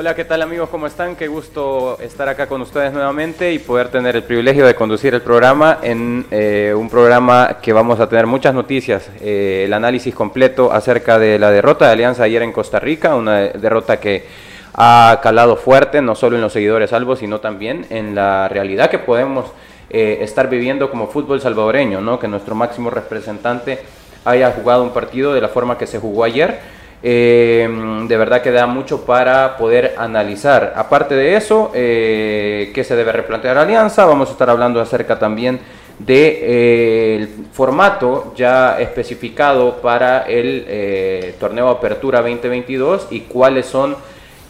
Hola, ¿qué tal amigos? ¿Cómo están? Qué gusto estar acá con ustedes nuevamente y poder tener el privilegio de conducir el programa en eh, un programa que vamos a tener muchas noticias, eh, el análisis completo acerca de la derrota de Alianza ayer en Costa Rica, una derrota que ha calado fuerte, no solo en los seguidores salvos, sino también en la realidad que podemos eh, estar viviendo como fútbol salvadoreño, ¿no? que nuestro máximo representante haya jugado un partido de la forma que se jugó ayer eh, de verdad que da mucho para poder analizar. Aparte de eso, eh, ¿qué se debe replantear la alianza? Vamos a estar hablando acerca también del de, eh, formato ya especificado para el eh, torneo Apertura 2022 y cuáles son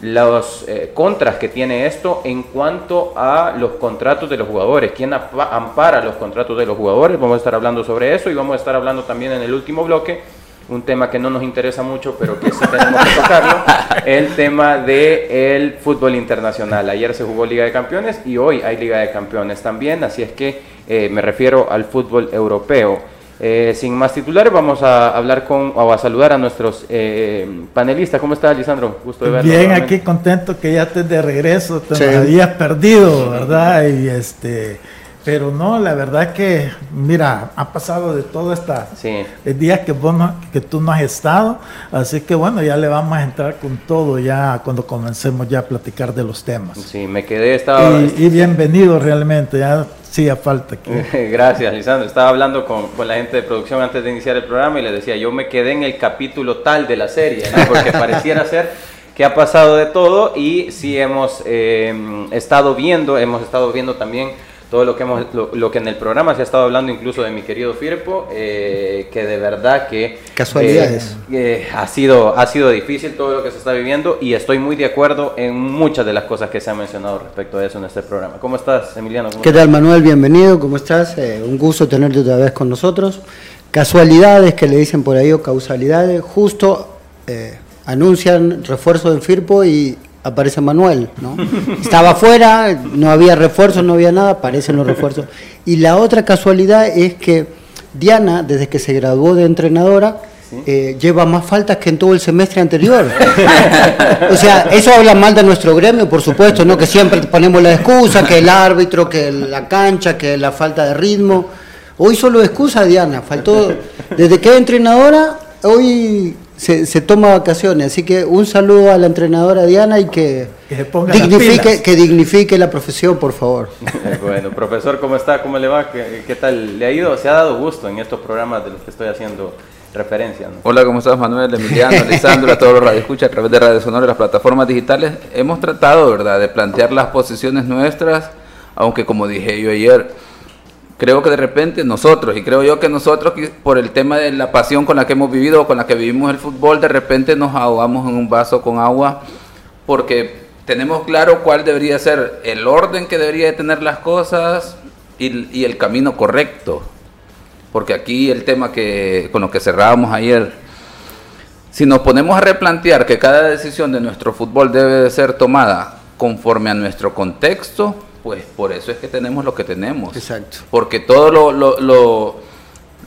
los contras que tiene esto en cuanto a los contratos de los jugadores. ¿Quién ampara los contratos de los jugadores? Vamos a estar hablando sobre eso y vamos a estar hablando también en el último bloque un tema que no nos interesa mucho, pero que sí tenemos que tocarlo, el tema del fútbol internacional. Ayer se jugó Liga de Campeones y hoy hay Liga de Campeones también, así es que eh, me refiero al fútbol europeo. Eh, sin más titulares, vamos a hablar con o a saludar a nuestros eh, panelistas. ¿Cómo está, Lisandro? Gusto de verlo. Bien, aquí contento que ya estés de regreso. Te habías perdido, ¿verdad? Y este pero no, la verdad que, mira, ha pasado de todo esta sí. el día que, vos que tú no has estado, así que bueno, ya le vamos a entrar con todo ya cuando comencemos ya a platicar de los temas. Sí, me quedé, estaba... Y, bienvenido realmente, ya sí a falta. Gracias, Lisandro. Estaba hablando con, con, la gente de producción antes de iniciar el programa y le decía, yo me quedé en el capítulo tal de la serie, porque pareciera ser que ha pasado de todo y sí hemos eh, estado viendo, hemos estado viendo también todo lo que, hemos, lo, que en el programa se ha estado hablando incluso de mi querido Firpo, eh, que de verdad que... Casualidades. Eh, ha, sido, ha sido difícil todo lo que se está viviendo y estoy muy de acuerdo en muchas de las cosas que se han mencionado respecto a eso en este programa. ¿Cómo estás, Emiliano? ¿Qué tal, Manuel? Bienvenido, ¿cómo estás? Eh, un gusto tenerte otra vez con nosotros. Casualidades que le dicen por ahí o causalidades, justo anuncian refuerzo de Firpo y aparece Manuel, ¿no? Estaba afuera, no había refuerzos, no había nada, aparecen los refuerzos. Y la otra casualidad es que Diana, desde que se graduó de entrenadora, eh, lleva más faltas que en todo el semestre anterior. o sea, eso habla mal de nuestro gremio, por supuesto, ¿no? Que siempre ponemos la excusa, que el árbitro, que la cancha, que la falta de ritmo. Hoy solo excusa Diana, faltó, desde que es entrenadora, hoy se, toma vacaciones. Así que un saludo a la entrenadora Diana y que, dignifique, que dignifique la profesión, por favor. bueno, profesor, ¿cómo está? ¿Cómo le va? ¿Qué, tal? ¿Le ha ido? ¿Se ha dado gusto en estos programas de los que estoy haciendo referencia? Hola, ¿cómo estás, Manuel, Emiliano, Alessandro, a todos los radioescuchas a través de Radio Sonora y las plataformas digitales? Hemos tratado, ¿verdad?, de plantear las posiciones nuestras, aunque como dije yo ayer, creo que de repente nosotros, y creo yo que nosotros, por el tema de la pasión con la que hemos vivido, con la que vivimos el fútbol, de repente nos ahogamos en un vaso con agua, porque tenemos claro cuál debería ser el orden que debería tener las cosas y, el camino correcto. Porque aquí el tema que con lo que cerrábamos ayer, si nos ponemos a replantear que cada decisión de nuestro fútbol debe ser tomada conforme a nuestro contexto, pues por eso es que tenemos lo que tenemos. Exacto. Porque todo lo, lo,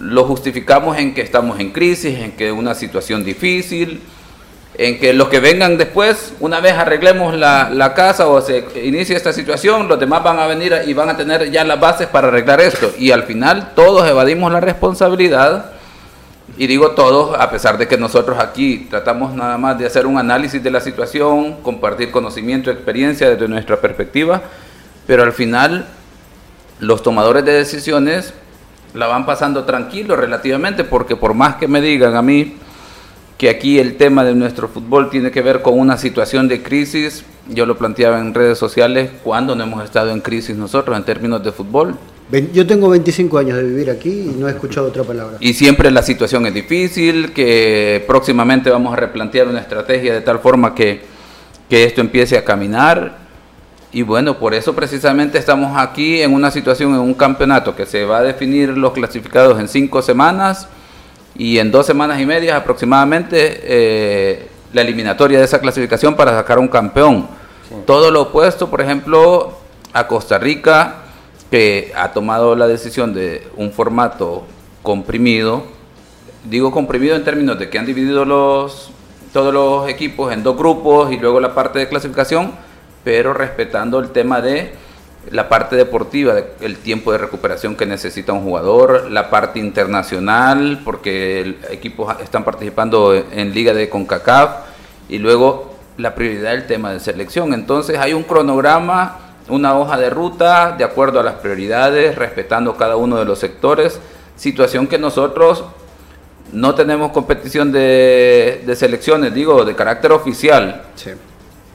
lo, justificamos en que estamos en crisis, en que es una situación difícil, en que los que vengan después, una vez arreglemos la, la, casa o se inicie esta situación, los demás van a venir y van a tener ya las bases para arreglar esto. Y al final todos evadimos la responsabilidad. Y digo todos, a pesar de que nosotros aquí tratamos nada más de hacer un análisis de la situación, compartir conocimiento, experiencia desde nuestra perspectiva, pero al final los tomadores de decisiones la van pasando tranquilo relativamente, porque por más que me digan a mí que aquí el tema de nuestro fútbol tiene que ver con una situación de crisis, yo lo planteaba en redes sociales, cuando no hemos estado en crisis nosotros en términos de fútbol? Yo tengo 25 años de vivir aquí y no he escuchado otra palabra. Y siempre la situación es difícil, que próximamente vamos a replantear una estrategia de tal forma que, que esto empiece a caminar y bueno, por eso precisamente estamos aquí en una situación, en un campeonato que se va a definir los clasificados en cinco semanas y en dos semanas y media aproximadamente eh, la eliminatoria de esa clasificación para sacar un campeón. Todo lo opuesto, por ejemplo, a Costa Rica, que ha tomado la decisión de un formato comprimido. Digo comprimido en términos de que han dividido los, todos los equipos en dos grupos y luego la parte de clasificación pero respetando el tema de la parte deportiva, el tiempo de recuperación que necesita un jugador, la parte internacional, porque equipos están participando en liga de CONCACAF, y luego la prioridad del tema de selección. Entonces hay un cronograma, una hoja de ruta de acuerdo a las prioridades, respetando cada uno de los sectores, situación que nosotros no tenemos competición de, selecciones, digo, de carácter oficial.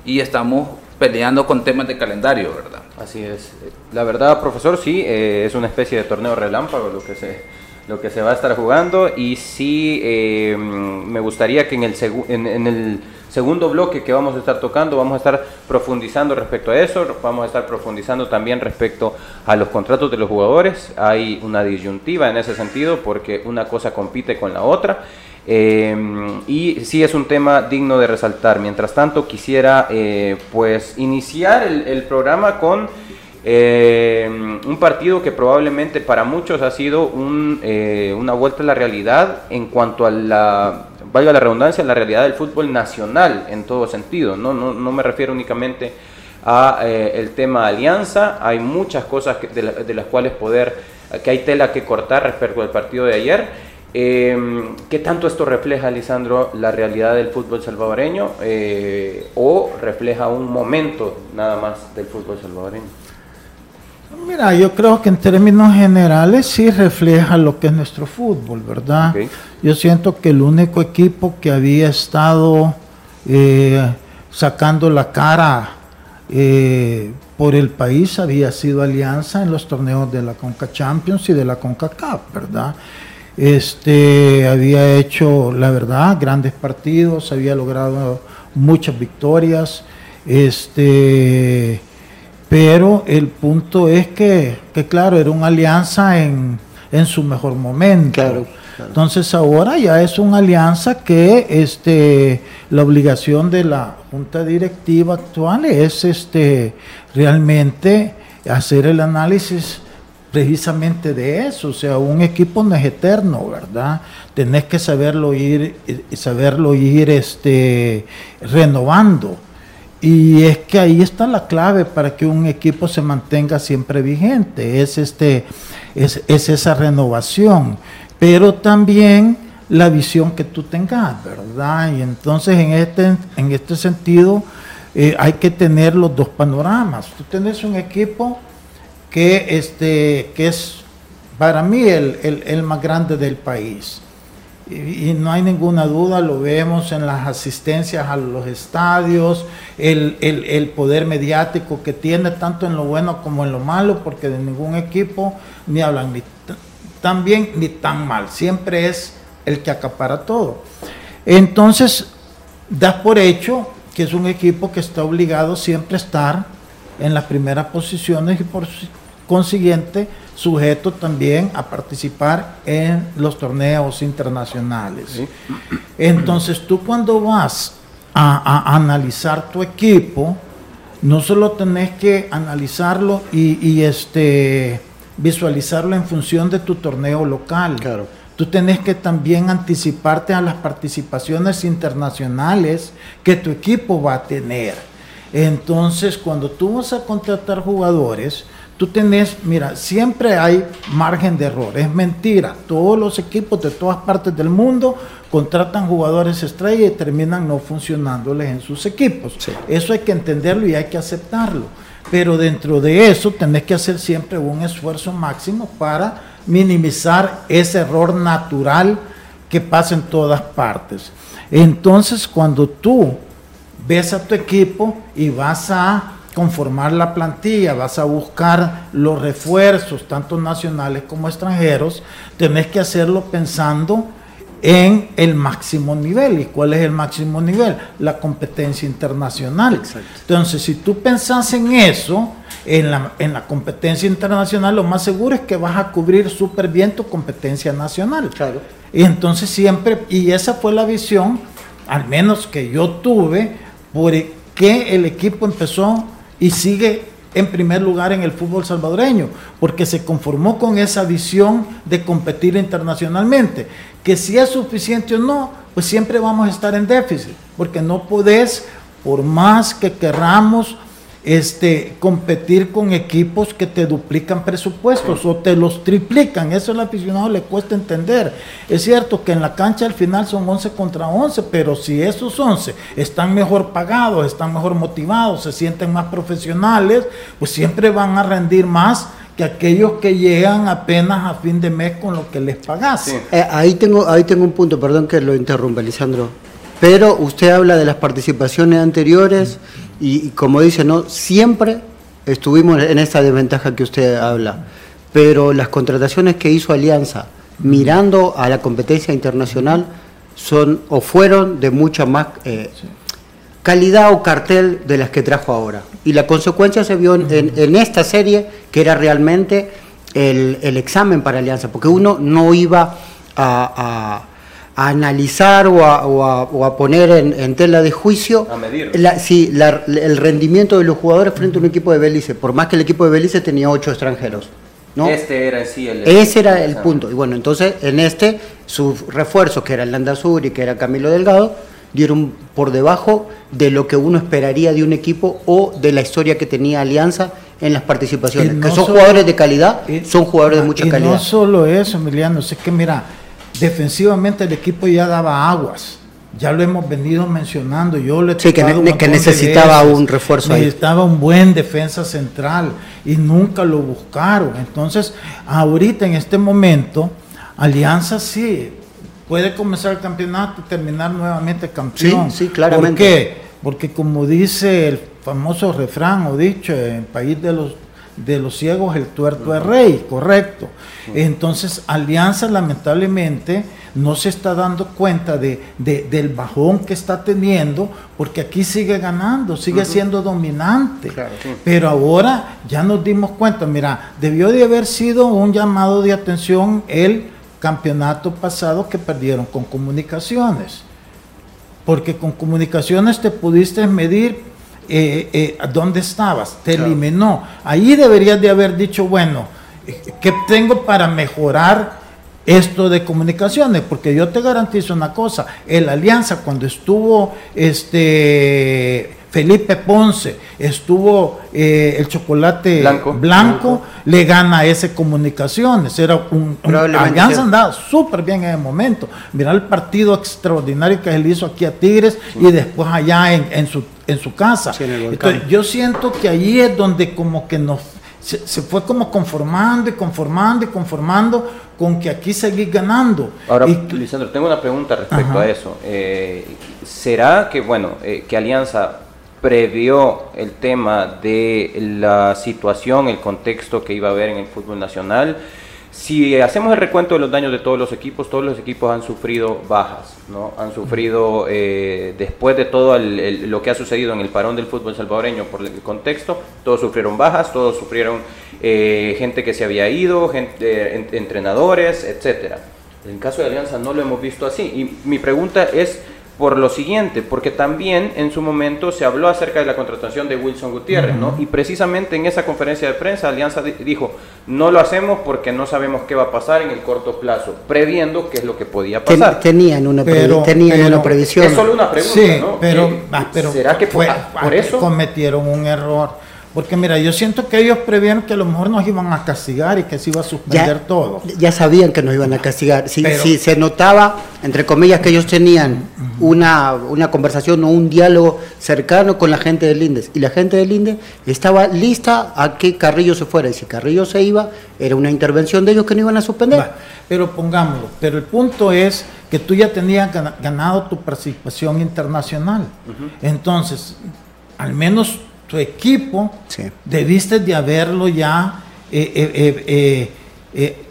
Y estamos peleando con temas de calendario, ¿verdad? Así es. La verdad, profesor, sí, eh, es una especie de torneo relámpago lo que se, lo que se va a estar jugando y sí eh, me gustaría que en el, en, el segundo bloque que vamos a estar tocando vamos a estar profundizando respecto a eso, vamos a estar profundizando también respecto a los contratos de los jugadores. Hay una disyuntiva en ese sentido porque una cosa compite con la otra. Em, y sí es un tema digno de resaltar. Mientras tanto, quisiera eh, pues iniciar el, programa con em, un partido que probablemente para muchos ha sido eh, una vuelta a la realidad en cuanto a la, valga la redundancia, la realidad del fútbol nacional en todo sentido. No, no, no me refiero únicamente a eh, el tema alianza, hay muchas cosas de las cuales poder, que hay tela que cortar respecto al partido de ayer. Eh, ¿Qué tanto esto refleja, Lisandro, la realidad del fútbol salvadoreño eh, o refleja un momento nada más del fútbol salvadoreño? Mira, yo creo que en términos generales sí refleja lo que es nuestro fútbol, ¿verdad? Yo siento que el único equipo que había estado eh, sacando la cara eh, por el país había sido Alianza en los torneos de la Conca Champions y de la CONCACAF, ¿verdad? Este, había hecho, la verdad, grandes partidos, había logrado muchas victorias. Este, pero el punto es que, claro, era una alianza en, su mejor momento. Entonces ahora ya es una alianza que este, la obligación de la junta directiva actual es este, realmente hacer el análisis precisamente de eso, o sea, un equipo no es eterno, ¿verdad? Tenés que saberlo ir, saberlo ir este, renovando. Y es que ahí está la clave para que un equipo se mantenga siempre vigente, es, este, es, esa renovación, pero también la visión que tú tengas, ¿verdad? Y entonces en este, en este sentido eh, hay que tener los dos panoramas. Tú tenés un equipo que, este, que es para mí el, más grande del país. Y, no hay ninguna duda, lo vemos en las asistencias a los estadios, el, poder mediático que tiene tanto en lo bueno como en lo malo, porque de ningún equipo ni hablan ni tan bien ni tan mal, siempre es el que acapara todo. Entonces, das por hecho que es un equipo que está obligado siempre a estar en las primeras posiciones y por consiguiente sujeto también a participar en los torneos internacionales. Entonces tú cuando vas a, analizar tu equipo, no solo tenés que analizarlo y, este, visualizarlo en función de tu torneo local. Claro. Tú tenés que también anticiparte a las participaciones internacionales que tu equipo va a tener. Entonces, cuando tú vas a contratar jugadores, tú tenés, mira, siempre hay margen de error, es mentira. Todos los equipos de todas partes del mundo contratan jugadores estrella y terminan no funcionándoles en sus equipos. Eso hay que entenderlo y hay que aceptarlo. Pero dentro de eso tenés que hacer siempre un esfuerzo máximo para minimizar ese error natural que pasa en todas partes. Entonces, cuando tú ves a tu equipo y vas a conformar la plantilla, vas a buscar los refuerzos, tanto nacionales como extranjeros, tenés que hacerlo pensando en el máximo nivel. ¿Y cuál es el máximo nivel? La competencia internacional. Entonces, si tú pensás en eso, en la, en la, competencia internacional, lo más seguro es que vas a cubrir súper bien tu competencia nacional. Claro. Y entonces siempre, y esa fue la visión, al menos que yo tuve, por que el equipo empezó y sigue en primer lugar en el fútbol salvadoreño, porque se conformó con esa visión de competir internacionalmente. Que si es suficiente o no, pues siempre vamos a estar en déficit, porque no podés, por más que querramos, este, competir con equipos que te duplican presupuestos o te los triplican. Eso al aficionado le cuesta entender. Es cierto que en la cancha al final son 11 contra 11, pero si esos 11 están mejor pagados, están mejor motivados, se sienten más profesionales, pues siempre van a rendir más que aquellos que llegan apenas a fin de mes con lo que les pagas. Eh, ahí, tengo, ahí tengo un punto, perdón que lo interrumpa, Lisandro. Pero usted habla de las participaciones anteriores y, como dice, no siempre estuvimos en esta desventaja que usted habla. Pero las contrataciones que hizo Alianza mirando a la competencia internacional son o fueron de mucha más eh, calidad o cartel de las que trajo ahora. Y la consecuencia se vio en, esta serie, que era realmente el, examen para Alianza, porque uno no iba a a analizar o a, poner en, tela de juicio el rendimiento de los jugadores frente a un equipo de Belice, por más que el equipo de Belice tenía ocho extranjeros. ¿no? Este era sí el... Ese era el punto. Y bueno, entonces en este, sus refuerzos, que era el Landazur y que era Camilo Delgado, dieron por debajo de lo que uno esperaría de un equipo o de la historia que tenía Alianza en las participaciones. que son jugadores de calidad, son jugadores de mucha calidad. No solo eso, Emiliano, es que mira, Defensivamente el equipo ya daba aguas. Ya lo hemos venido mencionando. Yo le sí, que, que necesitaba un refuerzo. Necesitaba un buen defensa central y nunca lo buscaron. Entonces, ahorita en este momento, Alianza sí puede comenzar el campeonato y terminar nuevamente campeón. Sí, sí, claramente. ¿Por qué? Porque como dice el famoso refrán o dicho en el país de los de los ciegos el tuerto es rey, correcto. Entonces, Alianza lamentablemente no se está dando cuenta de, del bajón que está teniendo, porque aquí sigue ganando, sigue siendo dominante. Pero ahora ya nos dimos cuenta, mira, debió de haber sido un llamado de atención el campeonato pasado que perdieron con comunicaciones. Porque con comunicaciones te pudiste medir eh, eh, ¿dónde estabas? Te eliminó. Ahí deberías de haber dicho, bueno, ¿qué tengo para mejorar esto de comunicaciones? Porque yo te garantizo una cosa, el Alianza cuando estuvo este Felipe Ponce, estuvo eh, el chocolate blanco, le gana ese comunicaciones. Era un, Alianza andaba súper bien en el momento. Mira el partido extraordinario que él hizo aquí a Tigres y después allá en, su, en su casa. yo siento que allí es donde como que nos se, fue como conformando y conformando y conformando con que aquí seguís ganando. Ahora, Lisandro, tengo una pregunta respecto a eso. Eh, ¿Será que, bueno, eh, que Alianza previó el tema de la situación, el contexto que iba a haber en el fútbol nacional. Si hacemos el recuento de los daños de todos los equipos, todos los equipos han sufrido bajas, ¿no? Han sufrido, eh, después de todo lo que ha sucedido en el parón del fútbol salvadoreño por el contexto, todos sufrieron bajas, todos sufrieron eh, gente que se había ido, gente, entrenadores, etc. En caso de Alianza no lo hemos visto así. Y mi pregunta es, por lo siguiente, porque también en su momento se habló acerca de la contratación de Wilson Gutiérrez, ¿no? Y precisamente en esa conferencia de prensa Alianza dijo, no lo hacemos porque no sabemos qué va a pasar en el corto plazo, previendo qué es lo que podía pasar. Tenían una, tenían una previsión. Es solo una pregunta, sí, Pero, eh, ah, pero ¿Será que fue, por eso cometieron un error? Porque mira, yo siento que ellos prevían que a lo mejor nos iban a castigar y que se iba a suspender todo. Ya sabían que nos iban a castigar. Si, se notaba, entre comillas, que ellos tenían una, una, conversación o un diálogo cercano con la gente del INDES. Y la gente del INDES estaba lista a que Carrillo se fuera. Y si Carrillo se iba, era una intervención de ellos que no iban a suspender. pero pongámoslo. Pero el punto es que tú ya tenías ganado tu participación internacional. Entonces, al menos tu equipo, debiste de haberlo ya eh, eh, eh,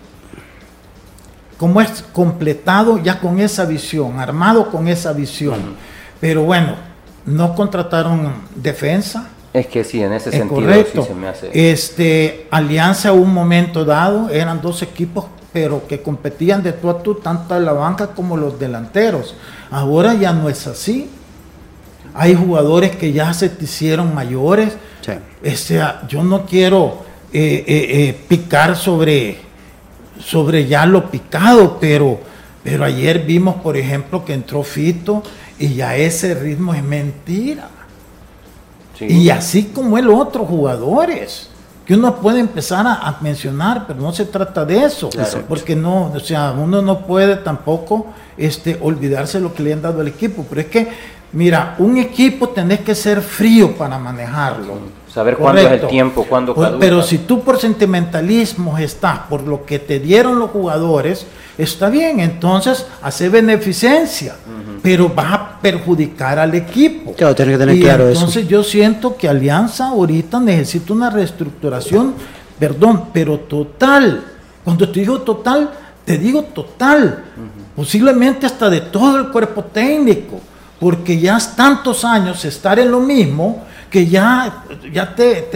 como es completado ya con esa visión, armado con esa visión. Pero bueno, no contrataron defensa. Es que sí, en ese sentido correcto. se me hace. Este, Alianza un momento dado, eran dos equipos, pero que competían de tú a tú, tanto la banca como los delanteros. Ahora ya no es así. Hay jugadores que ya se te hicieron mayores. O sea, yo no quiero eh, eh, eh, picar sobre, sobre ya lo picado, pero, pero ayer vimos, por ejemplo, que entró Fito y ya ese ritmo es mentira. Y así como el otro jugadores que uno puede empezar a, mencionar, pero no se trata de eso, porque no, o sea, uno no puede tampoco este, olvidarse lo que le han dado al equipo, pero es que, mira, un equipo tenés que ser frío para manejarlo. Saber cuándo es el tiempo, cuándo caduca. Pero si tú por sentimentalismo estás por lo que te dieron los jugadores, está bien, entonces hace beneficencia, pero va a perjudicar al equipo. Claro, que tener claro entonces yo siento que Alianza ahorita necesita una reestructuración, perdón, pero total. Cuando te digo total, te digo total, posiblemente hasta de todo el cuerpo técnico, porque ya es tantos años estar en lo mismo que ya, ya, te,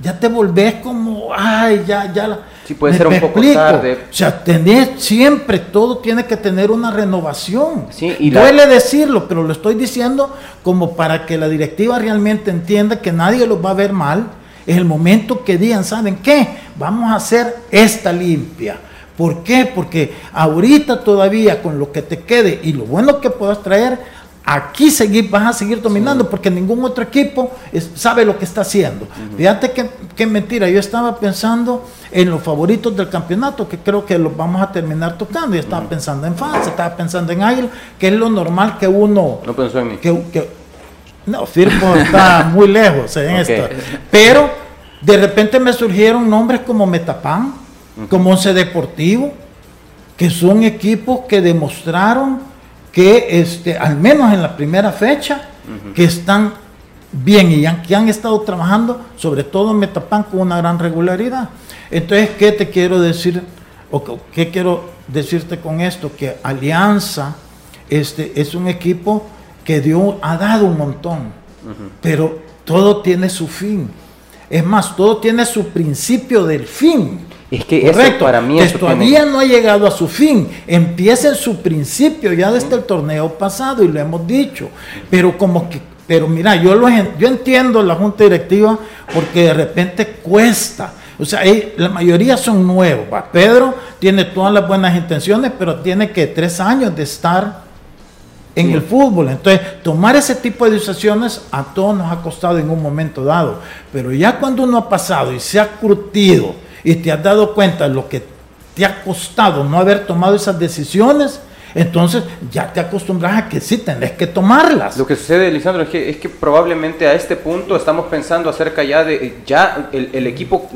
ya te volvés como, ay, ya, ya. Sí, puede ser un poco tarde. O sea, tener siempre, todo tiene que tener una renovación. Sí, y Duele decirlo, pero lo estoy diciendo como para que la directiva realmente entienda que nadie los va a ver mal. Es el momento que digan, ¿saben qué? Vamos a hacer esta limpia. ¿Por qué? Porque ahorita todavía con lo que te quede y lo bueno que puedas traer, aquí seguir, vas a seguir dominando porque ningún otro equipo sabe lo que está haciendo. Fíjate que, mentira, yo estaba pensando en los favoritos del campeonato, que creo que los vamos a terminar tocando. Yo estaba pensando en Fans, estaba pensando en Águila, que es lo normal que uno... No pensó en mí. Que, no, Firpo está muy lejos en esto. Pero de repente me surgieron nombres como Metapan, como Once Deportivo, que son equipos que demostraron que este, al menos en la primera fecha, que están bien y que han estado trabajando, sobre todo en Metapan, con una gran regularidad. Entonces, ¿qué te quiero decir? O qué quiero decirte con esto? Que Alianza este, es un equipo que dio, ha dado un montón, pero todo tiene su fin. Es más, todo tiene su principio del fin. Es que Correcto. para mí todavía no ha llegado a su fin. Empieza en su principio ya desde el torneo pasado y lo hemos dicho. Pero como que, pero mira, yo lo yo entiendo la junta directiva porque de repente cuesta. O sea, la mayoría son nuevos. Pedro tiene todas las buenas intenciones, pero tiene que tres años de estar en el fútbol. Entonces, tomar ese tipo de decisiones a todos nos ha costado en un momento dado. Pero ya cuando uno ha pasado y se ha curtido y te has dado cuenta de lo que te ha costado no haber tomado esas decisiones, entonces ya te acostumbras a que sí tenés que tomarlas. Lo que sucede, Lisandro, es que, es que probablemente a este punto estamos pensando acerca ya de, ya el, equipo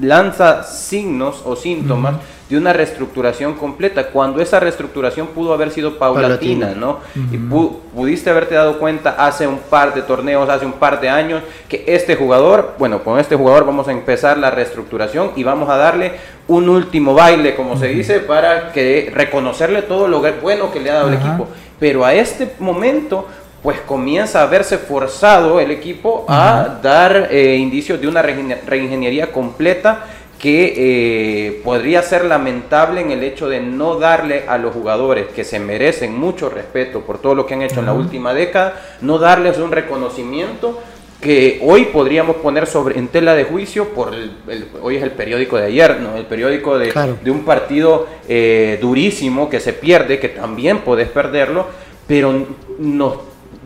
lanza signos o síntomas de una reestructuración completa, cuando esa reestructuración pudo haber sido paulatina, ¿no? Y pudiste haberte dado cuenta hace un par de torneos, hace un par de años, que este jugador, bueno, con este jugador vamos a empezar la reestructuración y vamos a darle un último baile, como se dice, para que reconocerle todo lo bueno que le ha dado el equipo. Pero a este momento pues comienza a verse forzado el equipo a dar eh, indicios de una reingeniería completa que eh, podría ser lamentable en el hecho de no darle a los jugadores que se merecen mucho respeto por todo lo que han hecho en la última década, no darles un reconocimiento que hoy podríamos poner sobre en tela de juicio por el, hoy es el periódico de ayer, ¿no? el periódico de, de un partido eh, durísimo que se pierde, que también podés perderlo, pero nos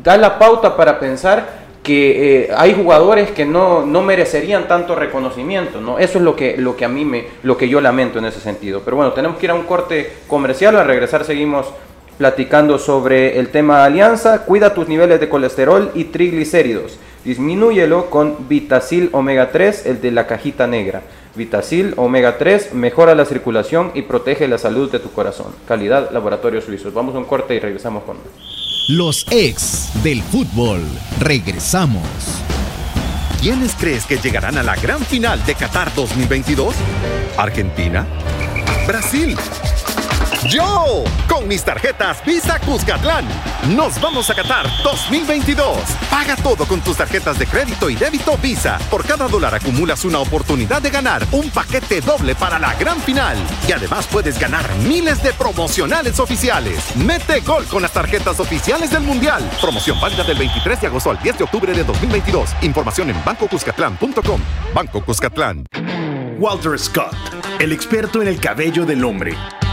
da la pauta para pensar que eh, hay jugadores que no, no, merecerían tanto reconocimiento, ¿no? Eso es lo que, lo que a mí me, lo que yo lamento en ese sentido. Pero bueno, tenemos que ir a un corte comercial, al regresar seguimos platicando sobre el tema alianza. Cuida tus niveles de colesterol y triglicéridos. Disminúyelo con Vitacil Omega 3, el de la cajita negra. Vitacil Omega 3 mejora la circulación y protege la salud de tu corazón. Calidad Laboratorios Suizos. Vamos a un corte y regresamos con los ex del fútbol. Regresamos. ¿Quiénes crees que llegarán a la gran final de Qatar 2022? ¿Argentina? ¿Brasil? Yo, con mis tarjetas Visa Cuscatlán, nos vamos a Qatar 2022. Paga todo con tus tarjetas de crédito y débito Visa. Por cada dólar acumulas una oportunidad de ganar un paquete doble para la gran final. Y además puedes ganar miles de promocionales oficiales. Mete gol con las tarjetas oficiales del Mundial. Promoción válida del 23 de agosto al 10 de octubre de 2022. Información en bancocuscatlán.com. Banco Cuscatlán. Walter Scott, el experto en el cabello del hombre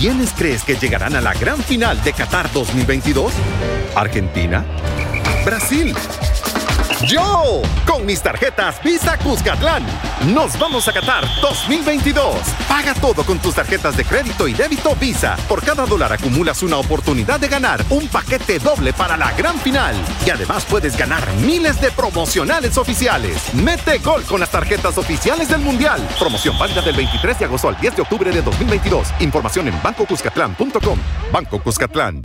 ¿Quiénes crees que llegarán a la gran final de Qatar 2022? ¿Argentina? ¿Brasil? Yo, con mis tarjetas Visa Cuscatlán, nos vamos a Qatar 2022. Paga todo con tus tarjetas de crédito y débito Visa. Por cada dólar acumulas una oportunidad de ganar un paquete doble para la gran final. Y además puedes ganar miles de promocionales oficiales. Mete gol con las tarjetas oficiales del Mundial. Promoción válida del 23 de agosto al 10 de octubre de 2022. Información en bancocuscatlán.com. Banco Cuscatlán.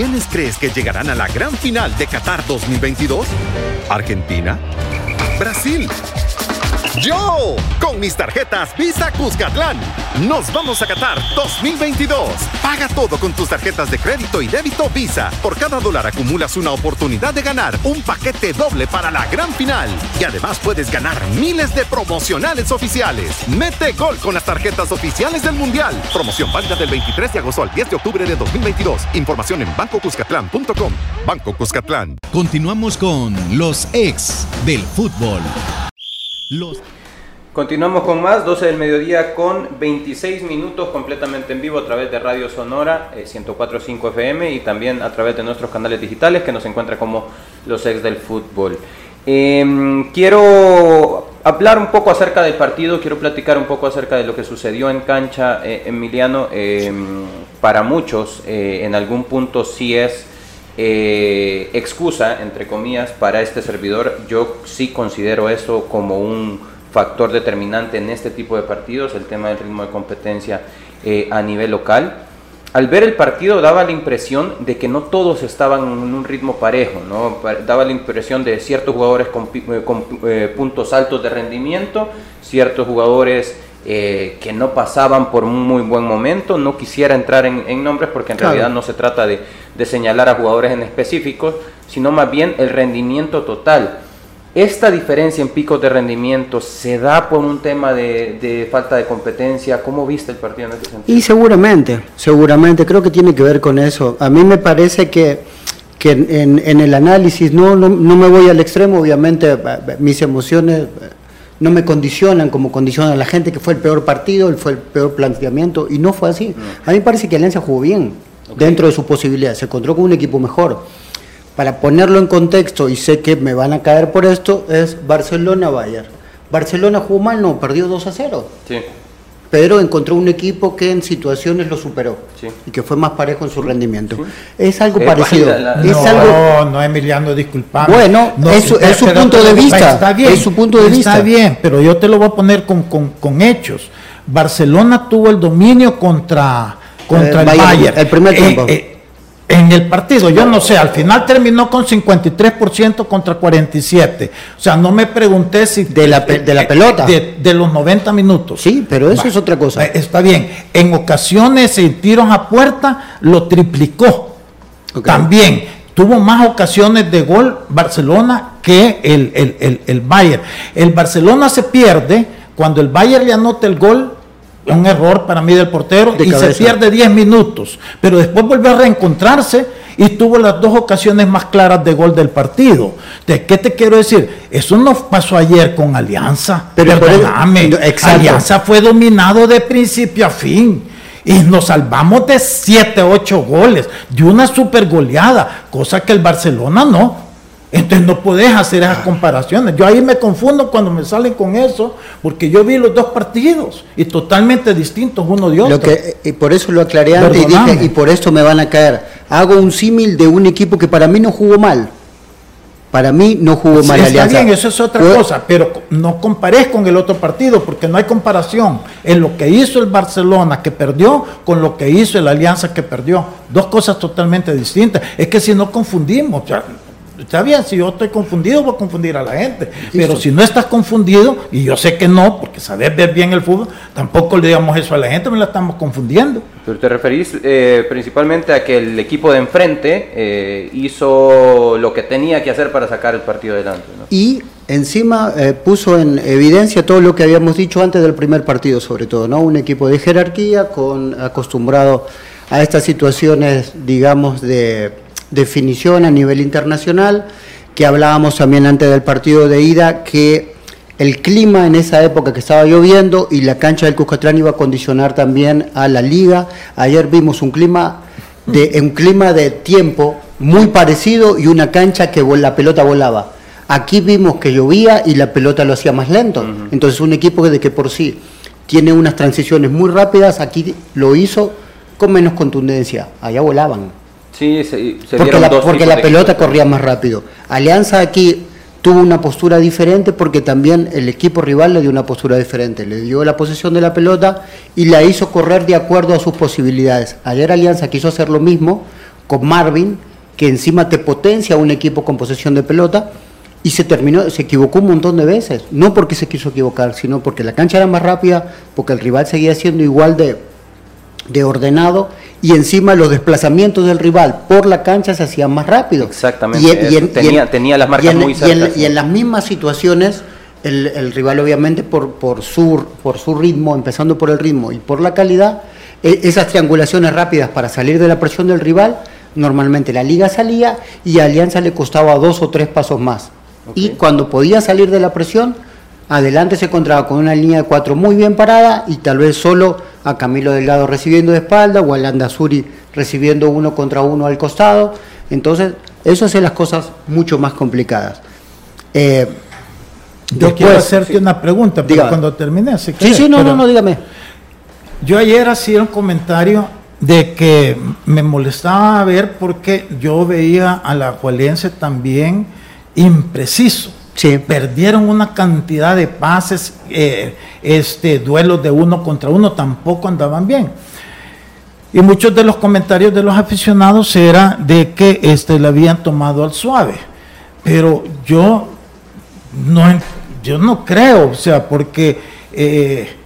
¿Quiénes crees que llegarán a la gran final de Qatar 2022? ¿Argentina? ¿Brasil? Yo, con mis tarjetas Visa Cuscatlán, nos vamos a Qatar 2022. Paga todo con tus tarjetas de crédito y débito Visa. Por cada dólar acumulas una oportunidad de ganar un paquete doble para la gran final. Y además puedes ganar miles de promocionales oficiales. Mete gol con las tarjetas oficiales del Mundial. Promoción válida del 23 de agosto al 10 de octubre de 2022. Información en bancocuscatlán.com. Banco Cuscatlán. Continuamos con los ex del fútbol. Continuamos con más, 12 del mediodía con 26 minutos completamente en vivo a través de Radio Sonora 104.5 eh, FM y también a través de nuestros canales digitales que nos encuentra como los ex del fútbol. Em, quiero hablar un poco acerca del partido, quiero platicar un poco acerca de lo que sucedió en cancha, eh, Emiliano. Em, para muchos, eh, en algún punto sí es eh, excusa, entre comillas, para este servidor. Yo sí considero eso como un factor determinante en este tipo de partidos, el tema del ritmo de competencia eh, a nivel local. Al ver el partido daba la impresión de que no todos estaban en un ritmo parejo, daba la impresión de ciertos jugadores con, eh, puntos altos de rendimiento, ciertos jugadores que no pasaban por un muy buen momento. No quisiera entrar en, nombres porque en realidad no se trata de, de señalar a jugadores en específico, sino más bien el rendimiento total. ¿Esta diferencia en picos de rendimiento se da por un tema de, falta de competencia? ¿Cómo viste el partido en ese sentido? Y seguramente, seguramente, creo que tiene que ver con eso. A mí me parece que, que en, el análisis, no, no, me voy al extremo, obviamente mis emociones no me condicionan como condicionan a la gente, que fue el peor partido, fue el peor planteamiento, y no fue así. A mí me parece que Alianza jugó bien dentro de su posibilidad. Se encontró con un equipo mejor. Para ponerlo en contexto, y sé que me van a caer por esto, es Barcelona-Bayern. Barcelona jugó mal, no, perdió 2 a 0. Sí. Pero encontró un equipo que en situaciones lo superó y que fue más parejo en su rendimiento. Es algo parecido. no, no, Emiliano, disculpame. Bueno, es, su punto de vista. Está bien, es su punto de vista. Está bien, pero yo te lo voy a poner con, con hechos. Barcelona tuvo el dominio contra contra el, Bayern. El primer eh, tiempo. Eh, en el partido, yo no sé, al final terminó con 53% contra 47. O sea, no me pregunté si... De la, de la pelota. De, los 90 minutos. Sí, pero eso es otra cosa. Eh, está bien. En ocasiones, en tiros a puerta, lo triplicó. También tuvo más ocasiones de gol Barcelona que el, el, el, el Bayern. El Barcelona se pierde cuando el Bayern le anota el gol un error para mí del portero y se pierde 10 minutos, pero después vuelve a reencontrarse y tuvo las dos ocasiones más claras de gol del partido. ¿De qué te quiero decir? Eso no pasó ayer con Alianza. Pero perdóname, Alianza fue dominado de principio a fin. Y nos salvamos de 7, 8 goles, de una super goleada, cosa que el Barcelona no. Entonces no puedes hacer esas comparaciones. Yo ahí me confundo cuando me salen con eso, porque yo vi los dos partidos y totalmente distintos uno de otro. Lo que, y por eso lo aclaré antes y dije, y por esto me van a caer. Hago un símil de un equipo que para mí no jugó mal. Para mí no jugó mal Está bien, eso es otra cosa, pero no compares con el otro partido, porque no hay comparación en lo que hizo el Barcelona que perdió con lo que hizo el Alianza que perdió. Dos cosas totalmente distintas. Es que si no confundimos, Está bien, si yo estoy confundido, voy a confundir a la gente. Pero si no estás confundido, y yo sé que no, porque sabes ver bien el fútbol, tampoco le digamos eso a la gente, me la estamos confundiendo. Pero te referís eh, principalmente a que el equipo de enfrente eh, hizo lo que tenía que hacer para sacar el partido adelante. Y encima eh, puso en evidencia todo lo que habíamos dicho antes del primer partido, sobre todo, ¿no? Un equipo de jerarquía, con acostumbrado a estas situaciones, digamos, de definición a nivel internacional, que hablábamos también antes del partido de ida, que el clima en esa época que estaba lloviendo y la cancha del Cuscatlán iba a condicionar también a la liga. Ayer vimos un clima de, un clima de tiempo muy parecido y una cancha que la pelota volaba. Aquí vimos que llovía y la pelota lo hacía más lento. Entonces un equipo de que por sí tiene unas transiciones muy rápidas, aquí lo hizo con menos contundencia. Allá volaban. Sí, se, porque la, porque la pelota corría más rápido. Alianza aquí tuvo una postura diferente porque también el equipo rival le dio una postura diferente. Le dio la posesión de la pelota y la hizo correr de acuerdo a sus posibilidades. Ayer Alianza quiso hacer lo mismo con Marvin, que encima te potencia un equipo con posesión de pelota y se terminó, se equivocó un montón de veces. No porque se quiso equivocar, sino porque la cancha era más rápida, porque el rival seguía siendo igual de, de ordenado y encima los desplazamientos del rival por la cancha se hacían más rápido. Exactamente. Y, tenía, las marcas muy cerca. Y en, las mismas situaciones, el, rival obviamente por, por, su, por su ritmo, empezando por el ritmo y por la calidad, e, esas triangulaciones rápidas para salir de la presión del rival, normalmente la liga salía y a Alianza le costaba dos o tres pasos más. Y cuando podía salir de la presión, adelante se encontraba con una línea de cuatro muy bien parada y tal vez solo a Camilo Delgado recibiendo de espalda o a Landazuri recibiendo uno contra uno al costado. Entonces, eso hace las cosas mucho más complicadas. Eh, yo quiero hacerte una pregunta, pero cuando termine, si Sí, sí, no, no, no, dígame. Yo ayer hacía un comentario de que me molestaba ver porque yo veía a la Juelense también impreciso. Perdieron una cantidad de pases, eh, este, duelos de uno contra uno, tampoco andaban bien. Y muchos de los comentarios de los aficionados era de que este, le habían tomado al suave. Pero yo no, yo no creo, o sea, porque eh,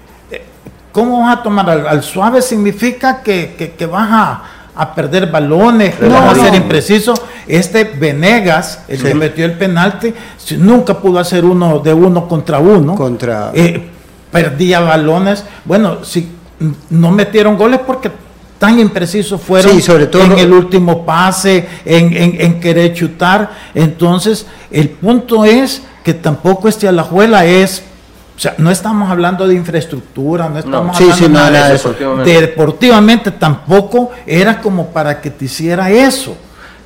¿cómo vas a tomar al, suave? Significa que, que vas a, a perder balones, no, a ser impreciso. Este Venegas, el que metió el penalti, nunca pudo hacer uno de uno contra uno. Contra... Eh, perdía balones. Bueno, si no metieron goles porque tan imprecisos fueron sobre todo en el último pase, en, en, querer chutar. Entonces, el punto es que tampoco este Alajuela es o sea, no estamos hablando de infraestructura, no estamos hablando de eso. Deportivamente. tampoco era como para que te hiciera eso.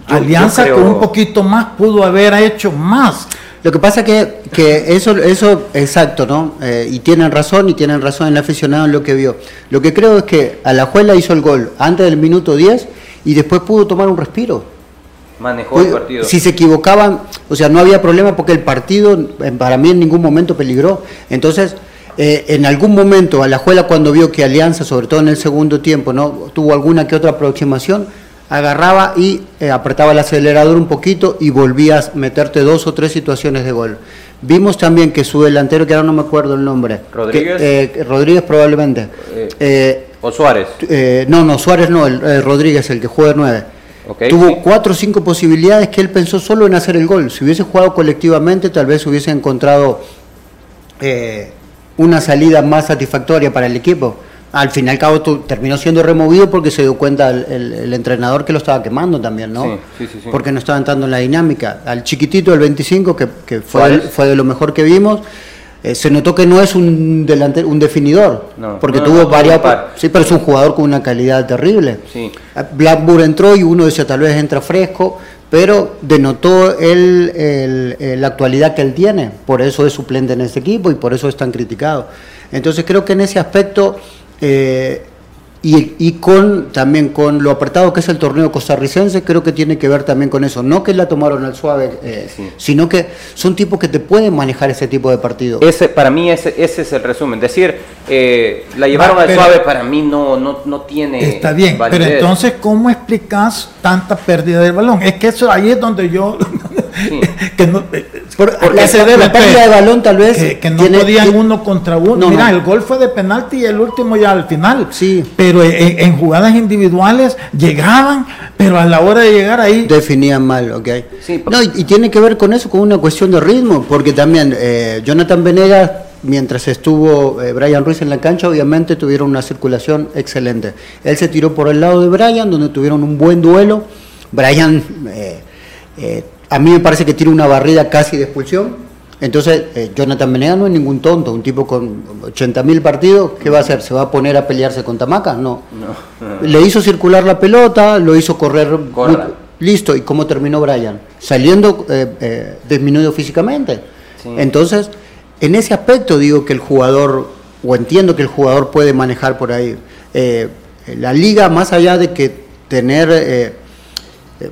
Alianza con un poquito más pudo haber hecho más. Lo que pasa que, que eso, eso, exacto, ¿no? Eh, y tienen razón, y tienen razón el aficionado en lo que vio. Lo que creo es que Alajuela hizo el gol antes del minuto 10 y después pudo tomar un respiro manejó el partido. Si se equivocaban, o sea, no había problema porque el partido eh, para mí en ningún momento peligró. Entonces, eh, en algún momento Alajuela cuando vio que Alianza, sobre todo en el segundo tiempo, no tuvo alguna que otra aproximación, agarraba y eh, apretaba el acelerador un poquito y volvías a meterte dos o tres situaciones de gol. Vimos también que su delantero, que ahora no me acuerdo el nombre. Rodríguez. Rodríguez probablemente. o Suárez. no, no, Suárez no, el, Rodríguez, el que juega nueve Tuvo cuatro o cinco posibilidades que él pensó solo en hacer el gol. Si hubiese jugado colectivamente, tal vez hubiese encontrado eh, una salida más satisfactoria para el equipo. al fin y al cabo terminó siendo removido porque se dio cuenta el, entrenador que lo estaba quemando también, ¿no? Sí, sí, sí, porque no estaba entrando en la dinámica. Al chiquitito del 25, que, que fue, fue de lo mejor que vimos, eh, se notó que no es un delantero, un definidor, porque tuvo varias... Sí, pero es un jugador con una calidad terrible. Sí. Blackburn entró y uno decía tal vez entra fresco, pero denotó él la actualidad que él tiene, por eso es suplente en ese equipo y por eso es tan criticado. Entonces creo que en ese aspecto eh, y, con también con lo apretado que es el torneo costarricense, creo que tiene que ver también con eso. No que la tomaron al suave, eh, sino que son tipos que te pueden manejar ese tipo de partido. Ese, para mí ese, ese es el resumen. Decir, eh, la llevaron al suave para mí no, no, no tiene... Está bien, pero entonces, ¿cómo explicas tanta pérdida del balón? Es que eso ahí es donde yo... que no, porque se debe la pérdida de balón tal vez que, no podían uno contra uno. Mira, el gol fue de penalti y el último ya al final. Sí. Pero en, jugadas individuales llegaban, pero a la hora de llegar ahí definían mal, ok. Sí, no, y, tiene que ver con eso, con una cuestión de ritmo, porque también eh, Jonathan Venegas mientras estuvo eh, Brian Ruiz en la cancha, obviamente tuvieron una circulación excelente. Él se tiró por el lado de Brian, donde tuvieron un buen duelo. Brian eh, eh a mí me parece que tiene una barrida casi de expulsión. Entonces, eh, Jonathan Menea no es ningún tonto, un tipo con 80.000 partidos, ¿qué va a hacer? ¿Se va a poner a pelearse con Tamaca? No. Le hizo circular la pelota, lo hizo correr. listo, ¿y cómo terminó Brian? Saliendo eh, eh, disminuido físicamente. Entonces, en ese aspecto digo que el jugador, o entiendo que el jugador puede manejar por ahí. la liga, más allá de que tener